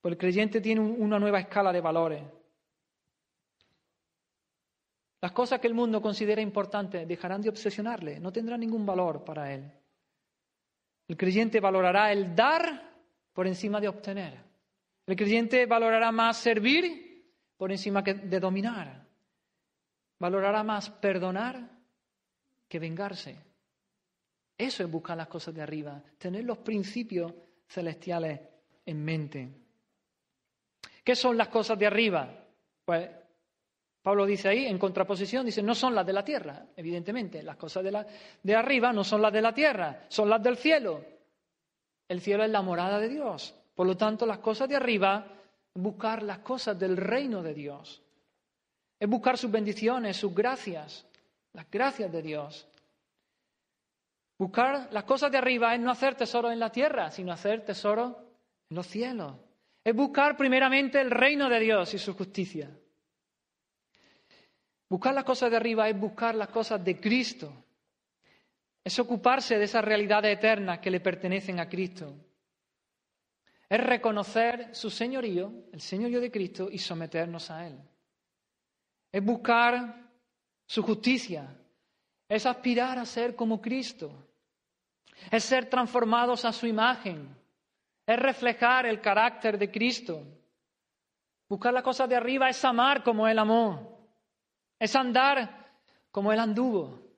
Pues el creyente tiene una nueva escala de valores. Las cosas que el mundo considera importantes dejarán de obsesionarle, no tendrán ningún valor para él. El creyente valorará el dar por encima de obtener. El creyente valorará más servir por encima de dominar. Valorará más perdonar que vengarse. Eso es buscar las cosas de arriba, tener los principios celestiales en mente. ¿Qué son las cosas de arriba? Pues Pablo dice ahí, en contraposición, dice, no son las de la tierra, evidentemente. Las cosas de, la, de arriba no son las de la tierra, son las del cielo. El cielo es la morada de Dios. Por lo tanto, las cosas de arriba, buscar las cosas del reino de Dios. Es buscar sus bendiciones, sus gracias, las gracias de Dios. Buscar las cosas de arriba es no hacer tesoro en la tierra, sino hacer tesoro en los cielos. Es buscar primeramente el reino de Dios y su justicia. Buscar las cosas de arriba es buscar las cosas de Cristo. Es ocuparse de esas realidades eternas que le pertenecen a Cristo. Es reconocer su señorío, el señorío de Cristo, y someternos a Él. Es buscar su justicia. Es aspirar a ser como Cristo. Es ser transformados a su imagen. Es reflejar el carácter de Cristo. Buscar las cosas de arriba es amar como Él amó. Es andar como Él anduvo.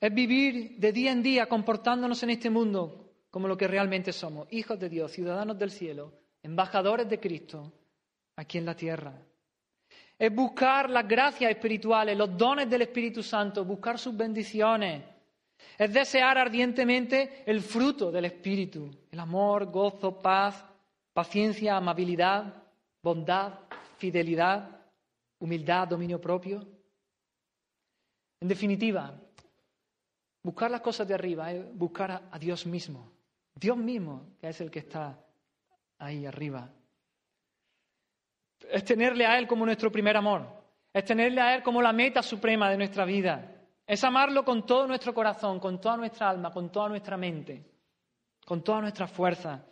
Es vivir de día en día comportándonos en este mundo como lo que realmente somos, hijos de Dios, ciudadanos del cielo, embajadores de Cristo aquí en la tierra. Es buscar las gracias espirituales, los dones del Espíritu Santo, buscar sus bendiciones. Es desear ardientemente el fruto del Espíritu, el amor, gozo, paz, paciencia, amabilidad, bondad, fidelidad, humildad, dominio propio. En definitiva, buscar las cosas de arriba es buscar a, Dios mismo, Dios mismo, que es el que está ahí arriba. Es tenerle a Él como nuestro primer amor, es tenerle a Él como la meta suprema de nuestra vida, es amarlo con todo nuestro corazón, con toda nuestra alma, con toda nuestra mente, con toda nuestra fuerza.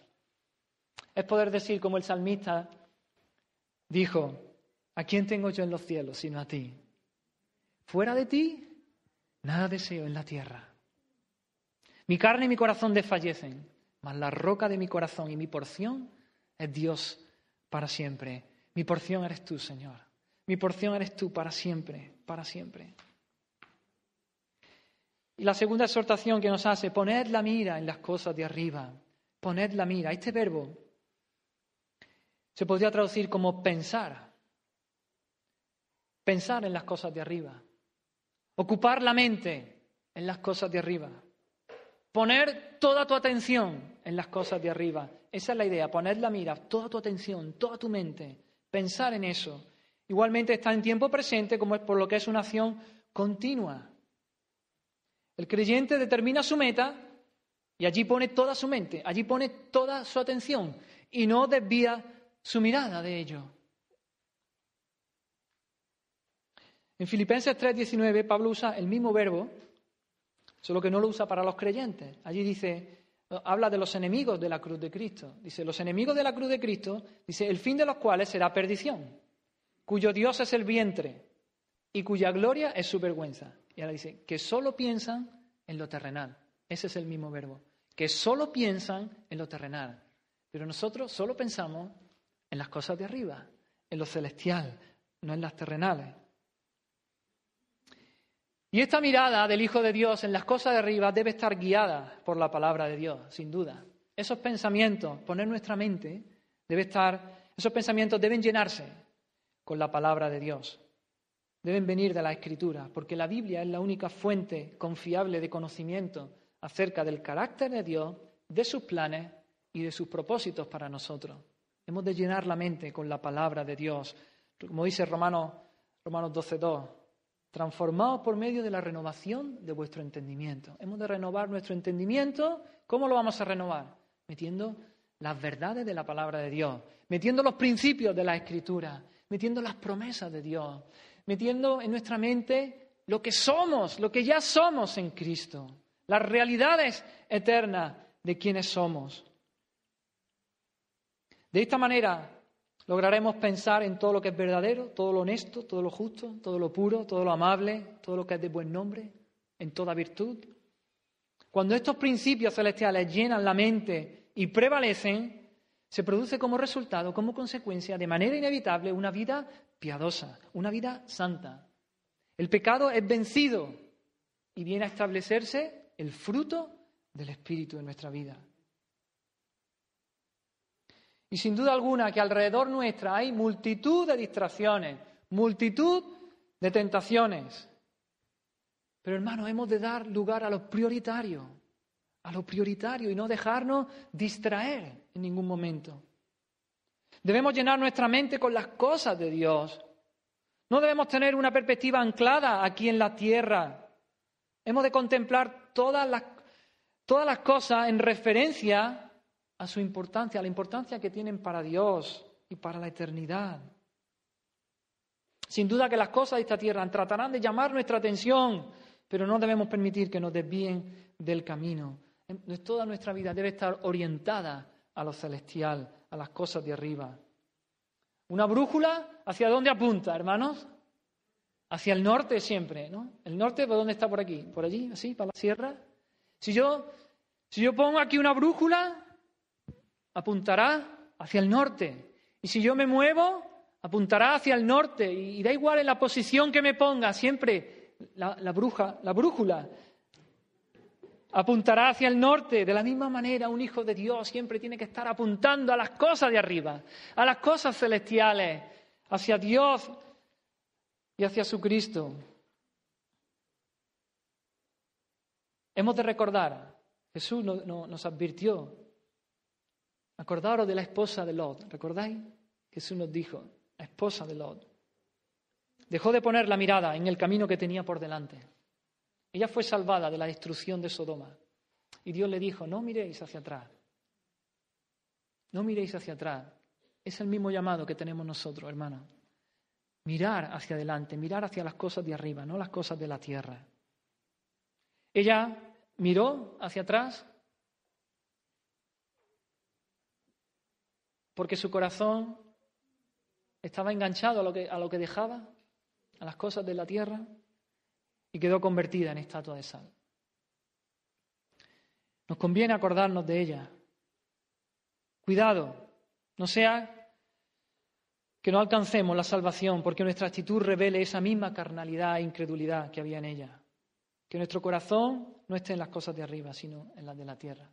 Es poder decir, como el salmista dijo, ¿a quién tengo yo en los cielos sino a ti? Fuera de ti, nada deseo en la tierra. Mi carne y mi corazón desfallecen, mas la roca de mi corazón y mi porción es Dios para siempre. Mi porción eres tú, Señor. Mi porción eres tú para siempre, para siempre. Y la segunda exhortación que nos hace, poned la mira en las cosas de arriba. Poned la mira. Este verbo se podría traducir como pensar. Pensar en las cosas de arriba. Ocupar la mente en las cosas de arriba. Poner toda tu atención en las cosas de arriba. Esa es la idea, poner la mira, toda tu atención, toda tu mente, pensar en eso. Igualmente está en tiempo presente, como es por lo que es una acción continua. El creyente determina su meta y allí pone toda su mente, allí pone toda su atención y no desvía su mirada de ello. En Filipenses 3:19 Pablo usa el mismo verbo, solo que no lo usa para los creyentes. Allí dice, habla de los enemigos de la cruz de Cristo. Dice, los enemigos de la cruz de Cristo, dice, el fin de los cuales será perdición, cuyo Dios es el vientre y cuya gloria es su vergüenza. Y ahora dice, que solo piensan en lo terrenal. Ese es el mismo verbo, que solo piensan en lo terrenal. Pero nosotros solo pensamos en las cosas de arriba, en lo celestial, no en las terrenales. Y esta mirada del Hijo de Dios en las cosas de arriba debe estar guiada por la palabra de Dios, sin duda. Esos pensamientos, poner nuestra mente, debe estar, esos pensamientos deben llenarse con la palabra de Dios. Deben venir de la Escritura, porque la Biblia es la única fuente confiable de conocimiento acerca del carácter de Dios, de sus planes y de sus propósitos para nosotros. Hemos de llenar la mente con la palabra de Dios. Como dice Romanos, Romanos 12.2, transformados por medio de la renovación de vuestro entendimiento. Hemos de renovar nuestro entendimiento. ¿Cómo lo vamos a renovar? Metiendo las verdades de la palabra de Dios, metiendo los principios de la Escritura, metiendo las promesas de Dios, metiendo en nuestra mente lo que somos, lo que ya somos en Cristo, las realidades eternas de quienes somos. De esta manera lograremos pensar en todo lo que es verdadero, todo lo honesto, todo lo justo, todo lo puro, todo lo amable, todo lo que es de buen nombre, en toda virtud. Cuando estos principios celestiales llenan la mente y prevalecen, se produce como resultado, como consecuencia, de manera inevitable, una vida piadosa, una vida santa. El pecado es vencido y viene a establecerse el fruto del Espíritu en nuestra vida. Y sin duda alguna que alrededor nuestra hay multitud de distracciones, multitud de tentaciones. Pero hermanos, hemos de dar lugar a lo prioritario, a lo prioritario y no dejarnos distraer en ningún momento. Debemos llenar nuestra mente con las cosas de Dios. No debemos tener una perspectiva anclada aquí en la tierra. Hemos de contemplar todas las, todas las cosas en referencia a su importancia, a la importancia que tienen para Dios y para la eternidad. Sin duda que las cosas de esta tierra tratarán de llamar nuestra atención, pero no debemos permitir que nos desvíen del camino. Toda nuestra vida debe estar orientada a lo celestial, a las cosas de arriba. Una brújula, ¿hacia dónde apunta, hermanos? Hacia el norte siempre, ¿no? ¿El norte por dónde está por aquí? ¿Por allí? ¿Así? ¿Para la sierra? Si yo, si yo pongo aquí una brújula, apuntará hacia el norte. Y si yo me muevo, apuntará hacia el norte. Y, da igual en la posición que me ponga, siempre la, la, bruja, la brújula apuntará hacia el norte. De la misma manera, un hijo de Dios siempre tiene que estar apuntando a las cosas de arriba, a las cosas celestiales, hacia Dios y hacia su Cristo. Hemos de recordar, Jesús nos advirtió, acordaros de la esposa de Lot, ¿recordáis? Jesús nos dijo, la esposa de Lot. Dejó de poner la mirada en el camino que tenía por delante. Ella fue salvada de la destrucción de Sodoma. Y Dios le dijo, no miréis hacia atrás. No miréis hacia atrás. Es el mismo llamado que tenemos nosotros, hermanos. Mirar hacia adelante, mirar hacia las cosas de arriba, no las cosas de la tierra. Ella miró hacia atrás porque su corazón estaba enganchado a lo que, a lo que dejaba, a las cosas de la tierra y quedó convertida en estatua de sal. Nos conviene acordarnos de ella. Cuidado, no sea que no alcancemos la salvación porque nuestra actitud revele esa misma carnalidad e incredulidad que había en ella. Que nuestro corazón no esté en las cosas de arriba, sino en las de la tierra.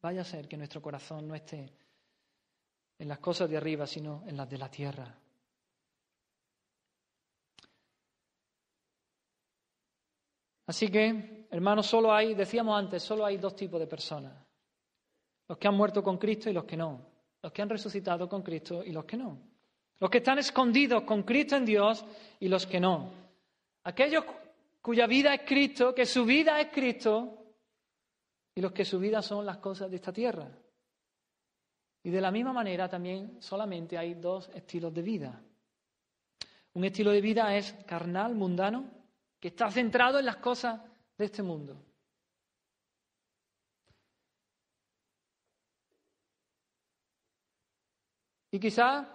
Vaya a ser que nuestro corazón no esté en las cosas de arriba, sino en las de la tierra. Así que, hermanos, solo hay, decíamos antes, solo hay dos tipos de personas. Los que han muerto con Cristo y los que no. Los que han resucitado con Cristo y los que no. Los que están escondidos con Cristo en Dios y los que no. Aquellos cuya vida es Cristo, que su vida es Cristo, y los que su vida son las cosas de esta tierra. Y de la misma manera también solamente hay dos estilos de vida. Un estilo de vida es carnal, mundano, que está centrado en las cosas de este mundo. Y quizás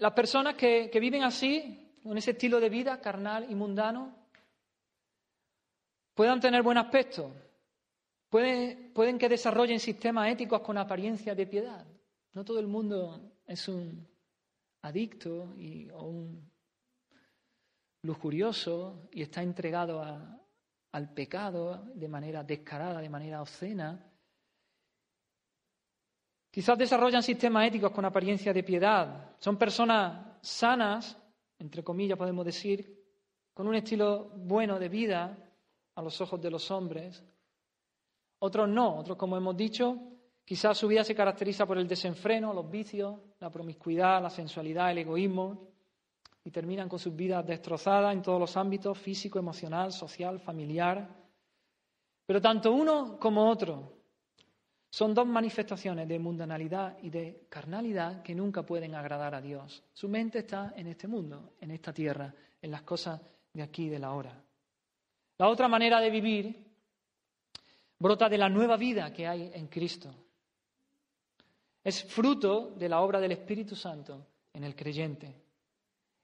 las personas que, viven así, con ese estilo de vida carnal y mundano, puedan tener buen aspecto, pueden, pueden que desarrollen sistemas éticos con apariencia de piedad. No todo el mundo es un adicto y, o un lujurioso y está entregado al pecado de manera descarada, de manera obscena. Quizás desarrollan sistemas éticos con apariencia de piedad. Son personas sanas, entre comillas podemos decir, con un estilo bueno de vida a los ojos de los hombres. Otros no, otros como hemos dicho, quizás su vida se caracteriza por el desenfreno, los vicios, la promiscuidad, la sensualidad, el egoísmo y terminan con sus vidas destrozadas en todos los ámbitos, físico, emocional, social, familiar. Pero tanto uno como otro son dos manifestaciones de mundanalidad y de carnalidad que nunca pueden agradar a Dios. Su mente está en este mundo, en esta tierra, en las cosas de aquí, de la hora. La otra manera de vivir brota de la nueva vida que hay en Cristo. Es fruto de la obra del Espíritu Santo en el creyente.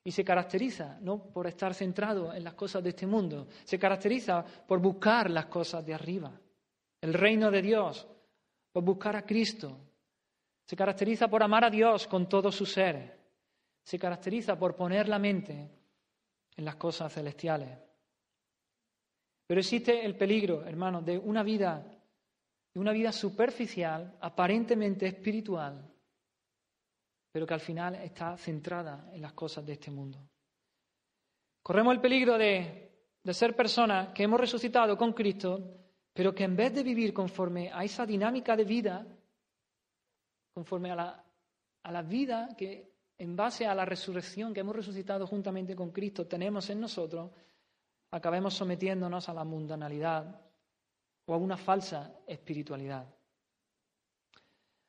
Y se caracteriza no por estar centrado en las cosas de este mundo, se caracteriza por buscar las cosas de arriba, el reino de Dios, por buscar a Cristo. Se caracteriza por amar a Dios con todo su ser. Se caracteriza por poner la mente en las cosas celestiales. Pero existe el peligro, hermanos, de una vida, de una vida superficial, aparentemente espiritual, pero que al final está centrada en las cosas de este mundo. Corremos el peligro de, de ser personas que hemos resucitado con Cristo, pero que en vez de vivir conforme a esa dinámica de vida, conforme a la, a la vida que en base a la resurrección que hemos resucitado juntamente con Cristo tenemos en nosotros, acabemos sometiéndonos a la mundanalidad o a una falsa espiritualidad.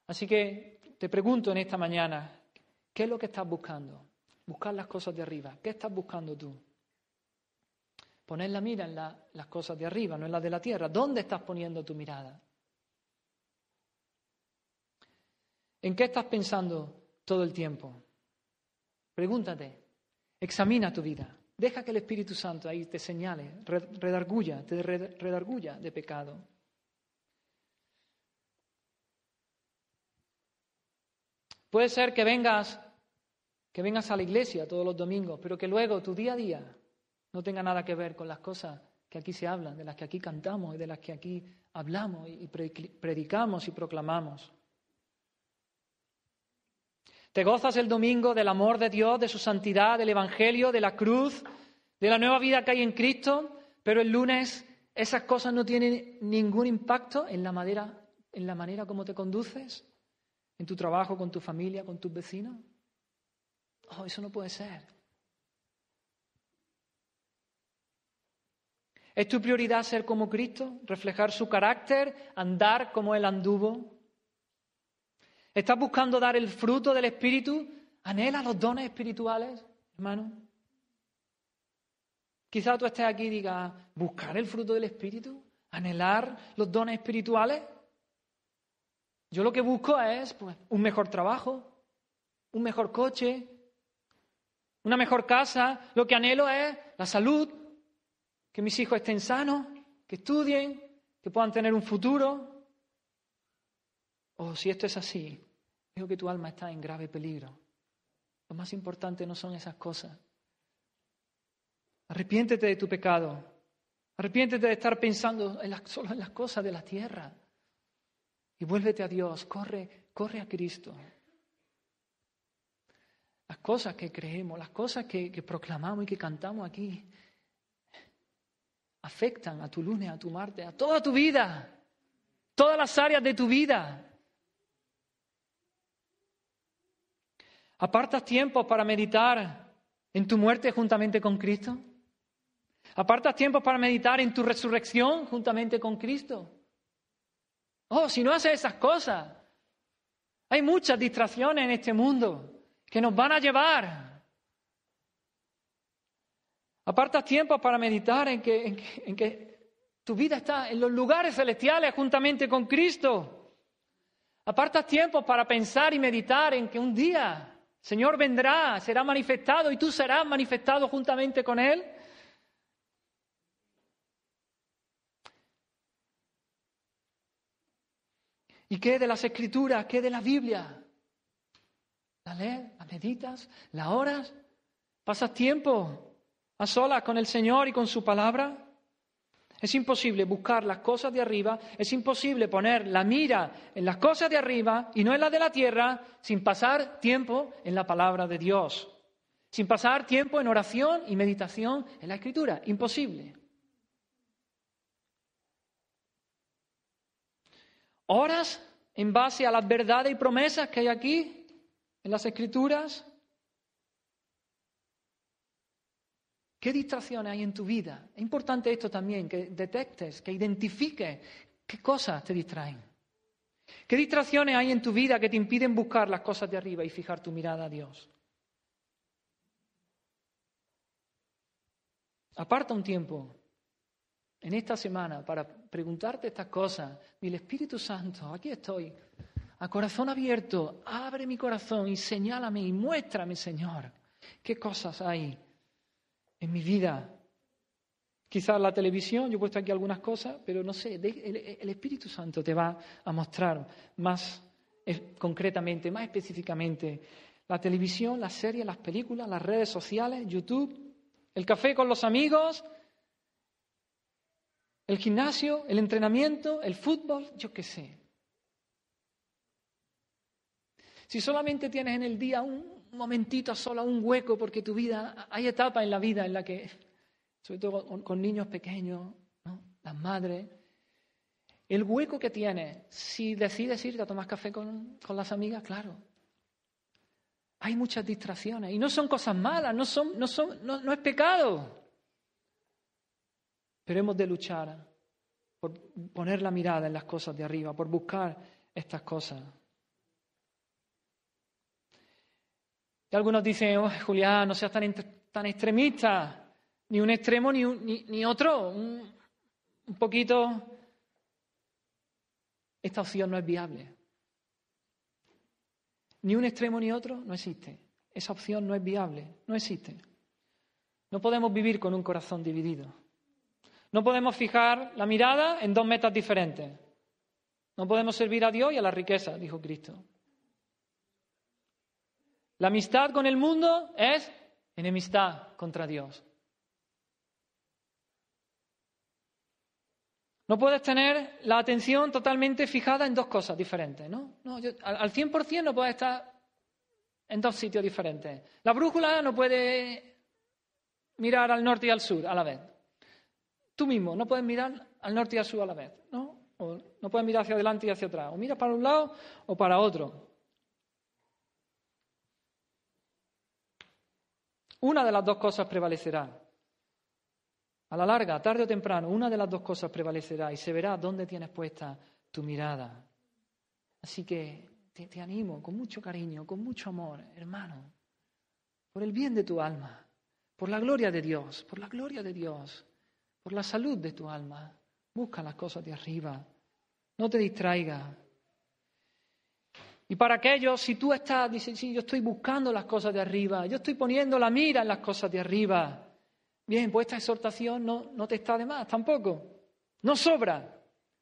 Así que te pregunto en esta mañana, ¿qué es lo que estás buscando? Buscar las cosas de arriba. ¿Qué estás buscando tú? Poner la mira en las cosas de arriba, no en las de la tierra. ¿Dónde estás poniendo tu mirada? ¿En qué estás pensando todo el tiempo? Pregúntate, examina tu vida. Deja que el Espíritu Santo ahí te señale, redarguya, te redarguya de pecado. Puede ser que vengas, que vengas a la iglesia todos los domingos, pero que luego tu día a día no tenga nada que ver con las cosas que aquí se hablan, de las que aquí cantamos y de las que aquí hablamos y predicamos y proclamamos. Te gozas el domingo del amor de Dios, de su santidad, del Evangelio, de la cruz, de la nueva vida que hay en Cristo, pero el lunes esas cosas no tienen ningún impacto en la manera, en la manera como te conduces, en tu trabajo, con tu familia, con tus vecinos. Oh, eso no puede ser. ¿Es tu prioridad ser como Cristo, reflejar su carácter, andar como Él anduvo? ¿Estás buscando dar el fruto del Espíritu? ¿Anhela los dones espirituales, hermano? Quizá tú estés aquí y digas, ¿buscar el fruto del Espíritu? ¿Anhelar los dones espirituales? Yo lo que busco es pues, un mejor trabajo, un mejor coche, una mejor casa. Lo que anhelo es la salud, que mis hijos estén sanos, que estudien, que puedan tener un futuro. O oh, si esto es así, Digo que tu alma está en grave peligro. Lo más importante no son esas cosas. Arrepiéntete de tu pecado. Arrepiéntete de estar pensando en solo en las cosas de la tierra. Y vuélvete a Dios. Corre, corre a Cristo. Las cosas que creemos, las cosas que, que proclamamos y que cantamos aquí, afectan a tu lunes, a tu martes, a toda tu vida, todas las áreas de tu vida. ¿Apartas tiempo para meditar en tu muerte juntamente con Cristo? ¿Apartas tiempo para meditar en tu resurrección juntamente con Cristo? Oh, si no haces esas cosas, hay muchas distracciones en este mundo que nos van a llevar. Apartas tiempo para meditar en que, en que, tu vida está en los lugares celestiales juntamente con Cristo. Apartas tiempo para pensar y meditar en que un día Señor vendrá, será manifestado y tú serás manifestado juntamente con Él. ¿Y qué de las escrituras? ¿Qué de la Biblia? ¿La lees? ¿La meditas? ¿La oras? ¿Pasas tiempo a solas con el Señor y con su palabra? Es imposible buscar las cosas de arriba, es imposible poner la mira en las cosas de arriba y no en las de la tierra sin pasar tiempo en la palabra de Dios, sin pasar tiempo en oración y meditación en la escritura. Imposible. ¿Oras en base a las verdades y promesas que hay aquí en las escrituras? ¿Qué distracciones hay en tu vida? Es importante esto también, que detectes, que identifiques qué cosas te distraen. ¿Qué distracciones hay en tu vida que te impiden buscar las cosas de arriba y fijar tu mirada a Dios? Aparta un tiempo en esta semana para preguntarte estas cosas. Dile, Espíritu Santo, aquí estoy, a corazón abierto, abre mi corazón y señálame y muéstrame, Señor, qué cosas hay en mi vida. Quizás la televisión, yo he puesto aquí algunas cosas, pero no sé, el, Espíritu Santo te va a mostrar más concretamente, más específicamente. La televisión, las series, las películas, las redes sociales, YouTube, el café con los amigos, el gimnasio, el entrenamiento, el fútbol, yo qué sé. Si solamente tienes en el día un momentito solo, un hueco, porque tu vida, hay etapas en la vida en la que, sobre todo con, niños pequeños, las madres, el hueco que tienes, si decides irte a tomar café con, las amigas, claro. Hay muchas distracciones y no son cosas malas, no, son, no, son, no es pecado. Pero hemos de luchar por poner la mirada en las cosas de arriba, por buscar estas cosas. Y algunos dicen, oh, Julián, no seas tan, tan extremista, ni un extremo ni, ni, otro, un, un poquito. Esta opción no es viable. Ni un extremo ni otro no existe. Esa opción no es viable, no existe. No podemos vivir con un corazón dividido. No podemos fijar la mirada en dos metas diferentes. No podemos servir a Dios y a la riqueza, dijo Cristo. La amistad con el mundo es enemistad contra Dios. No puedes tener la atención totalmente fijada en dos cosas diferentes, ¿no? al 100% no puedes estar en dos sitios diferentes. La brújula no puede mirar al norte y al sur a la vez. Tú mismo no puedes mirar al norte y al sur a la vez, ¿no? O no puedes mirar hacia adelante y hacia atrás. O miras para un lado o para otro. Una de las dos cosas prevalecerá. A la larga, tarde o temprano, una de las dos cosas prevalecerá y se verá dónde tienes puesta tu mirada. Así que te, animo con mucho cariño, con mucho amor, hermano, por el bien de tu alma, por la gloria de Dios, por la gloria de Dios, por la salud de tu alma. Busca las cosas de arriba, no te distraiga, y para aquellos, si tú estás, dices, sí, yo estoy buscando las cosas de arriba, yo estoy poniendo la mira en las cosas de arriba. Bien, pues esta exhortación no, no te está de más tampoco. No sobra.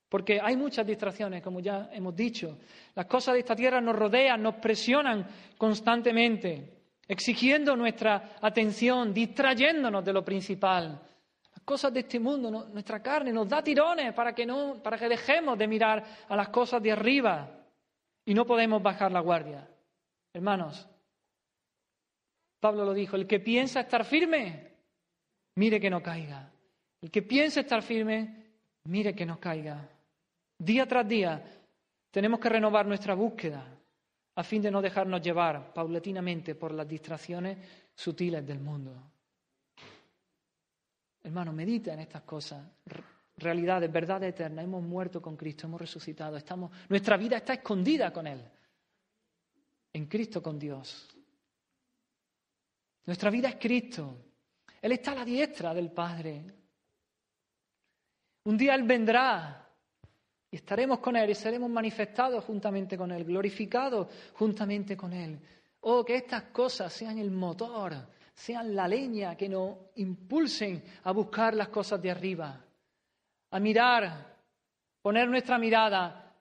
Porque hay muchas distracciones, como ya hemos dicho. Las cosas de esta tierra nos rodean, nos presionan constantemente, exigiendo nuestra atención, distrayéndonos de lo principal. Las cosas de este mundo, nuestra carne, nos da tirones para que, no, para que dejemos de mirar a las cosas de arriba. Y no podemos bajar la guardia. Hermanos, Pablo lo dijo, el que piensa estar firme, mire que no caiga. El que piensa estar firme, mire que no caiga. Día tras día tenemos que renovar nuestra búsqueda a fin de no dejarnos llevar paulatinamente por las distracciones sutiles del mundo. Hermano, medita en estas cosas realidades, verdades eternas. Hemos muerto con Cristo, hemos resucitado. Estamos, nuestra vida está escondida con Él. En Cristo con Dios. Nuestra vida es Cristo. Él está a la diestra del Padre. Un día Él vendrá y estaremos con Él y seremos manifestados juntamente con Él, glorificados juntamente con Él. Oh, que estas cosas sean el motor, sean la leña que nos impulsen a buscar las cosas de arriba a mirar, poner nuestra mirada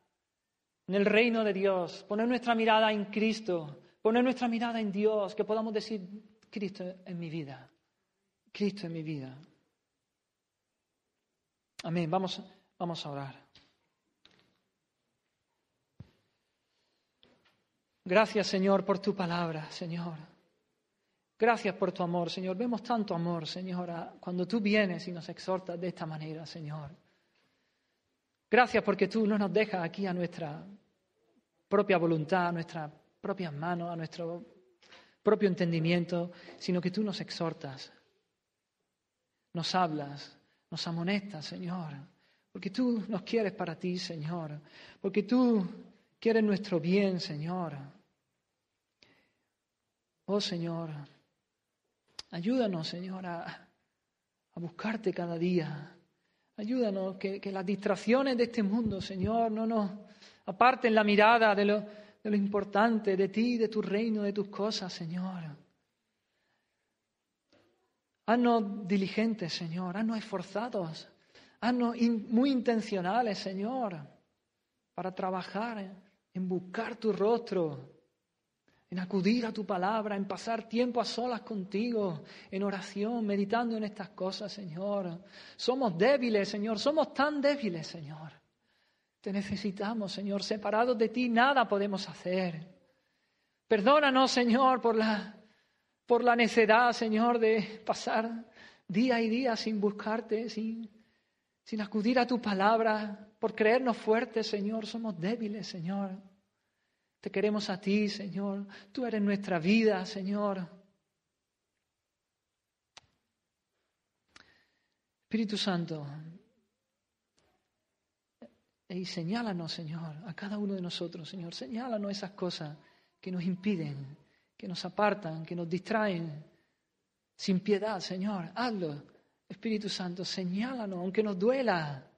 en el reino de Dios, poner nuestra mirada en Cristo, poner nuestra mirada en Dios, que podamos decir, Cristo en mi vida, Cristo en mi vida. Amén, vamos, vamos a orar. Gracias, Señor, por tu palabra, Señor. Gracias por tu amor, Señor. Vemos tanto amor, Señor, cuando tú vienes y nos exhortas de esta manera, Señor. Gracias porque tú no nos dejas aquí a nuestra propia voluntad, a nuestras propias manos, a nuestro propio entendimiento, sino que tú nos exhortas, nos hablas, nos amonestas, Señor, porque tú nos quieres para ti, Señor, porque tú quieres nuestro bien, Señor. Oh Señor, Ayúdanos, Señor, a, buscarte cada día. Ayúdanos que, las distracciones de este mundo, Señor, no nos aparten la mirada de lo, importante, de ti, de tu reino, de tus cosas, Señor. Haznos diligentes, Señor, haznos esforzados, haznos muy intencionales, Señor, para trabajar en buscar tu rostro, en acudir a tu palabra, en pasar tiempo a solas contigo, en oración, meditando en estas cosas, Señor. Somos débiles, Señor, somos tan débiles, Señor. Te necesitamos, Señor. Separados de ti nada podemos hacer. Perdónanos, Señor, por la, por la necedad, Señor, de pasar día y día sin buscarte, sin, sin acudir a tu palabra, por creernos fuertes, Señor. Somos débiles, Señor. Te queremos a ti, Señor. Tú eres nuestra vida, Señor. Espíritu Santo, y señálanos, Señor, a cada uno de nosotros, Señor. Señálanos esas cosas que nos impiden, que nos apartan, que nos distraen. Sin piedad, Señor, hazlo. Espíritu Santo, señálanos, aunque nos duela.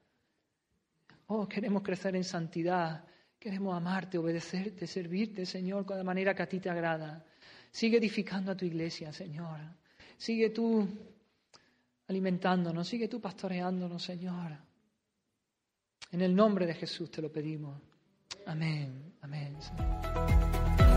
Oh, queremos crecer en santidad, queremos amarte, obedecerte, servirte, Señor, con la manera que a ti te agrada. Sigue edificando a tu iglesia, Señor. Sigue tú alimentándonos, sigue tú pastoreándonos, Señor. En el nombre de Jesús te lo pedimos. Amén, amén. Señor.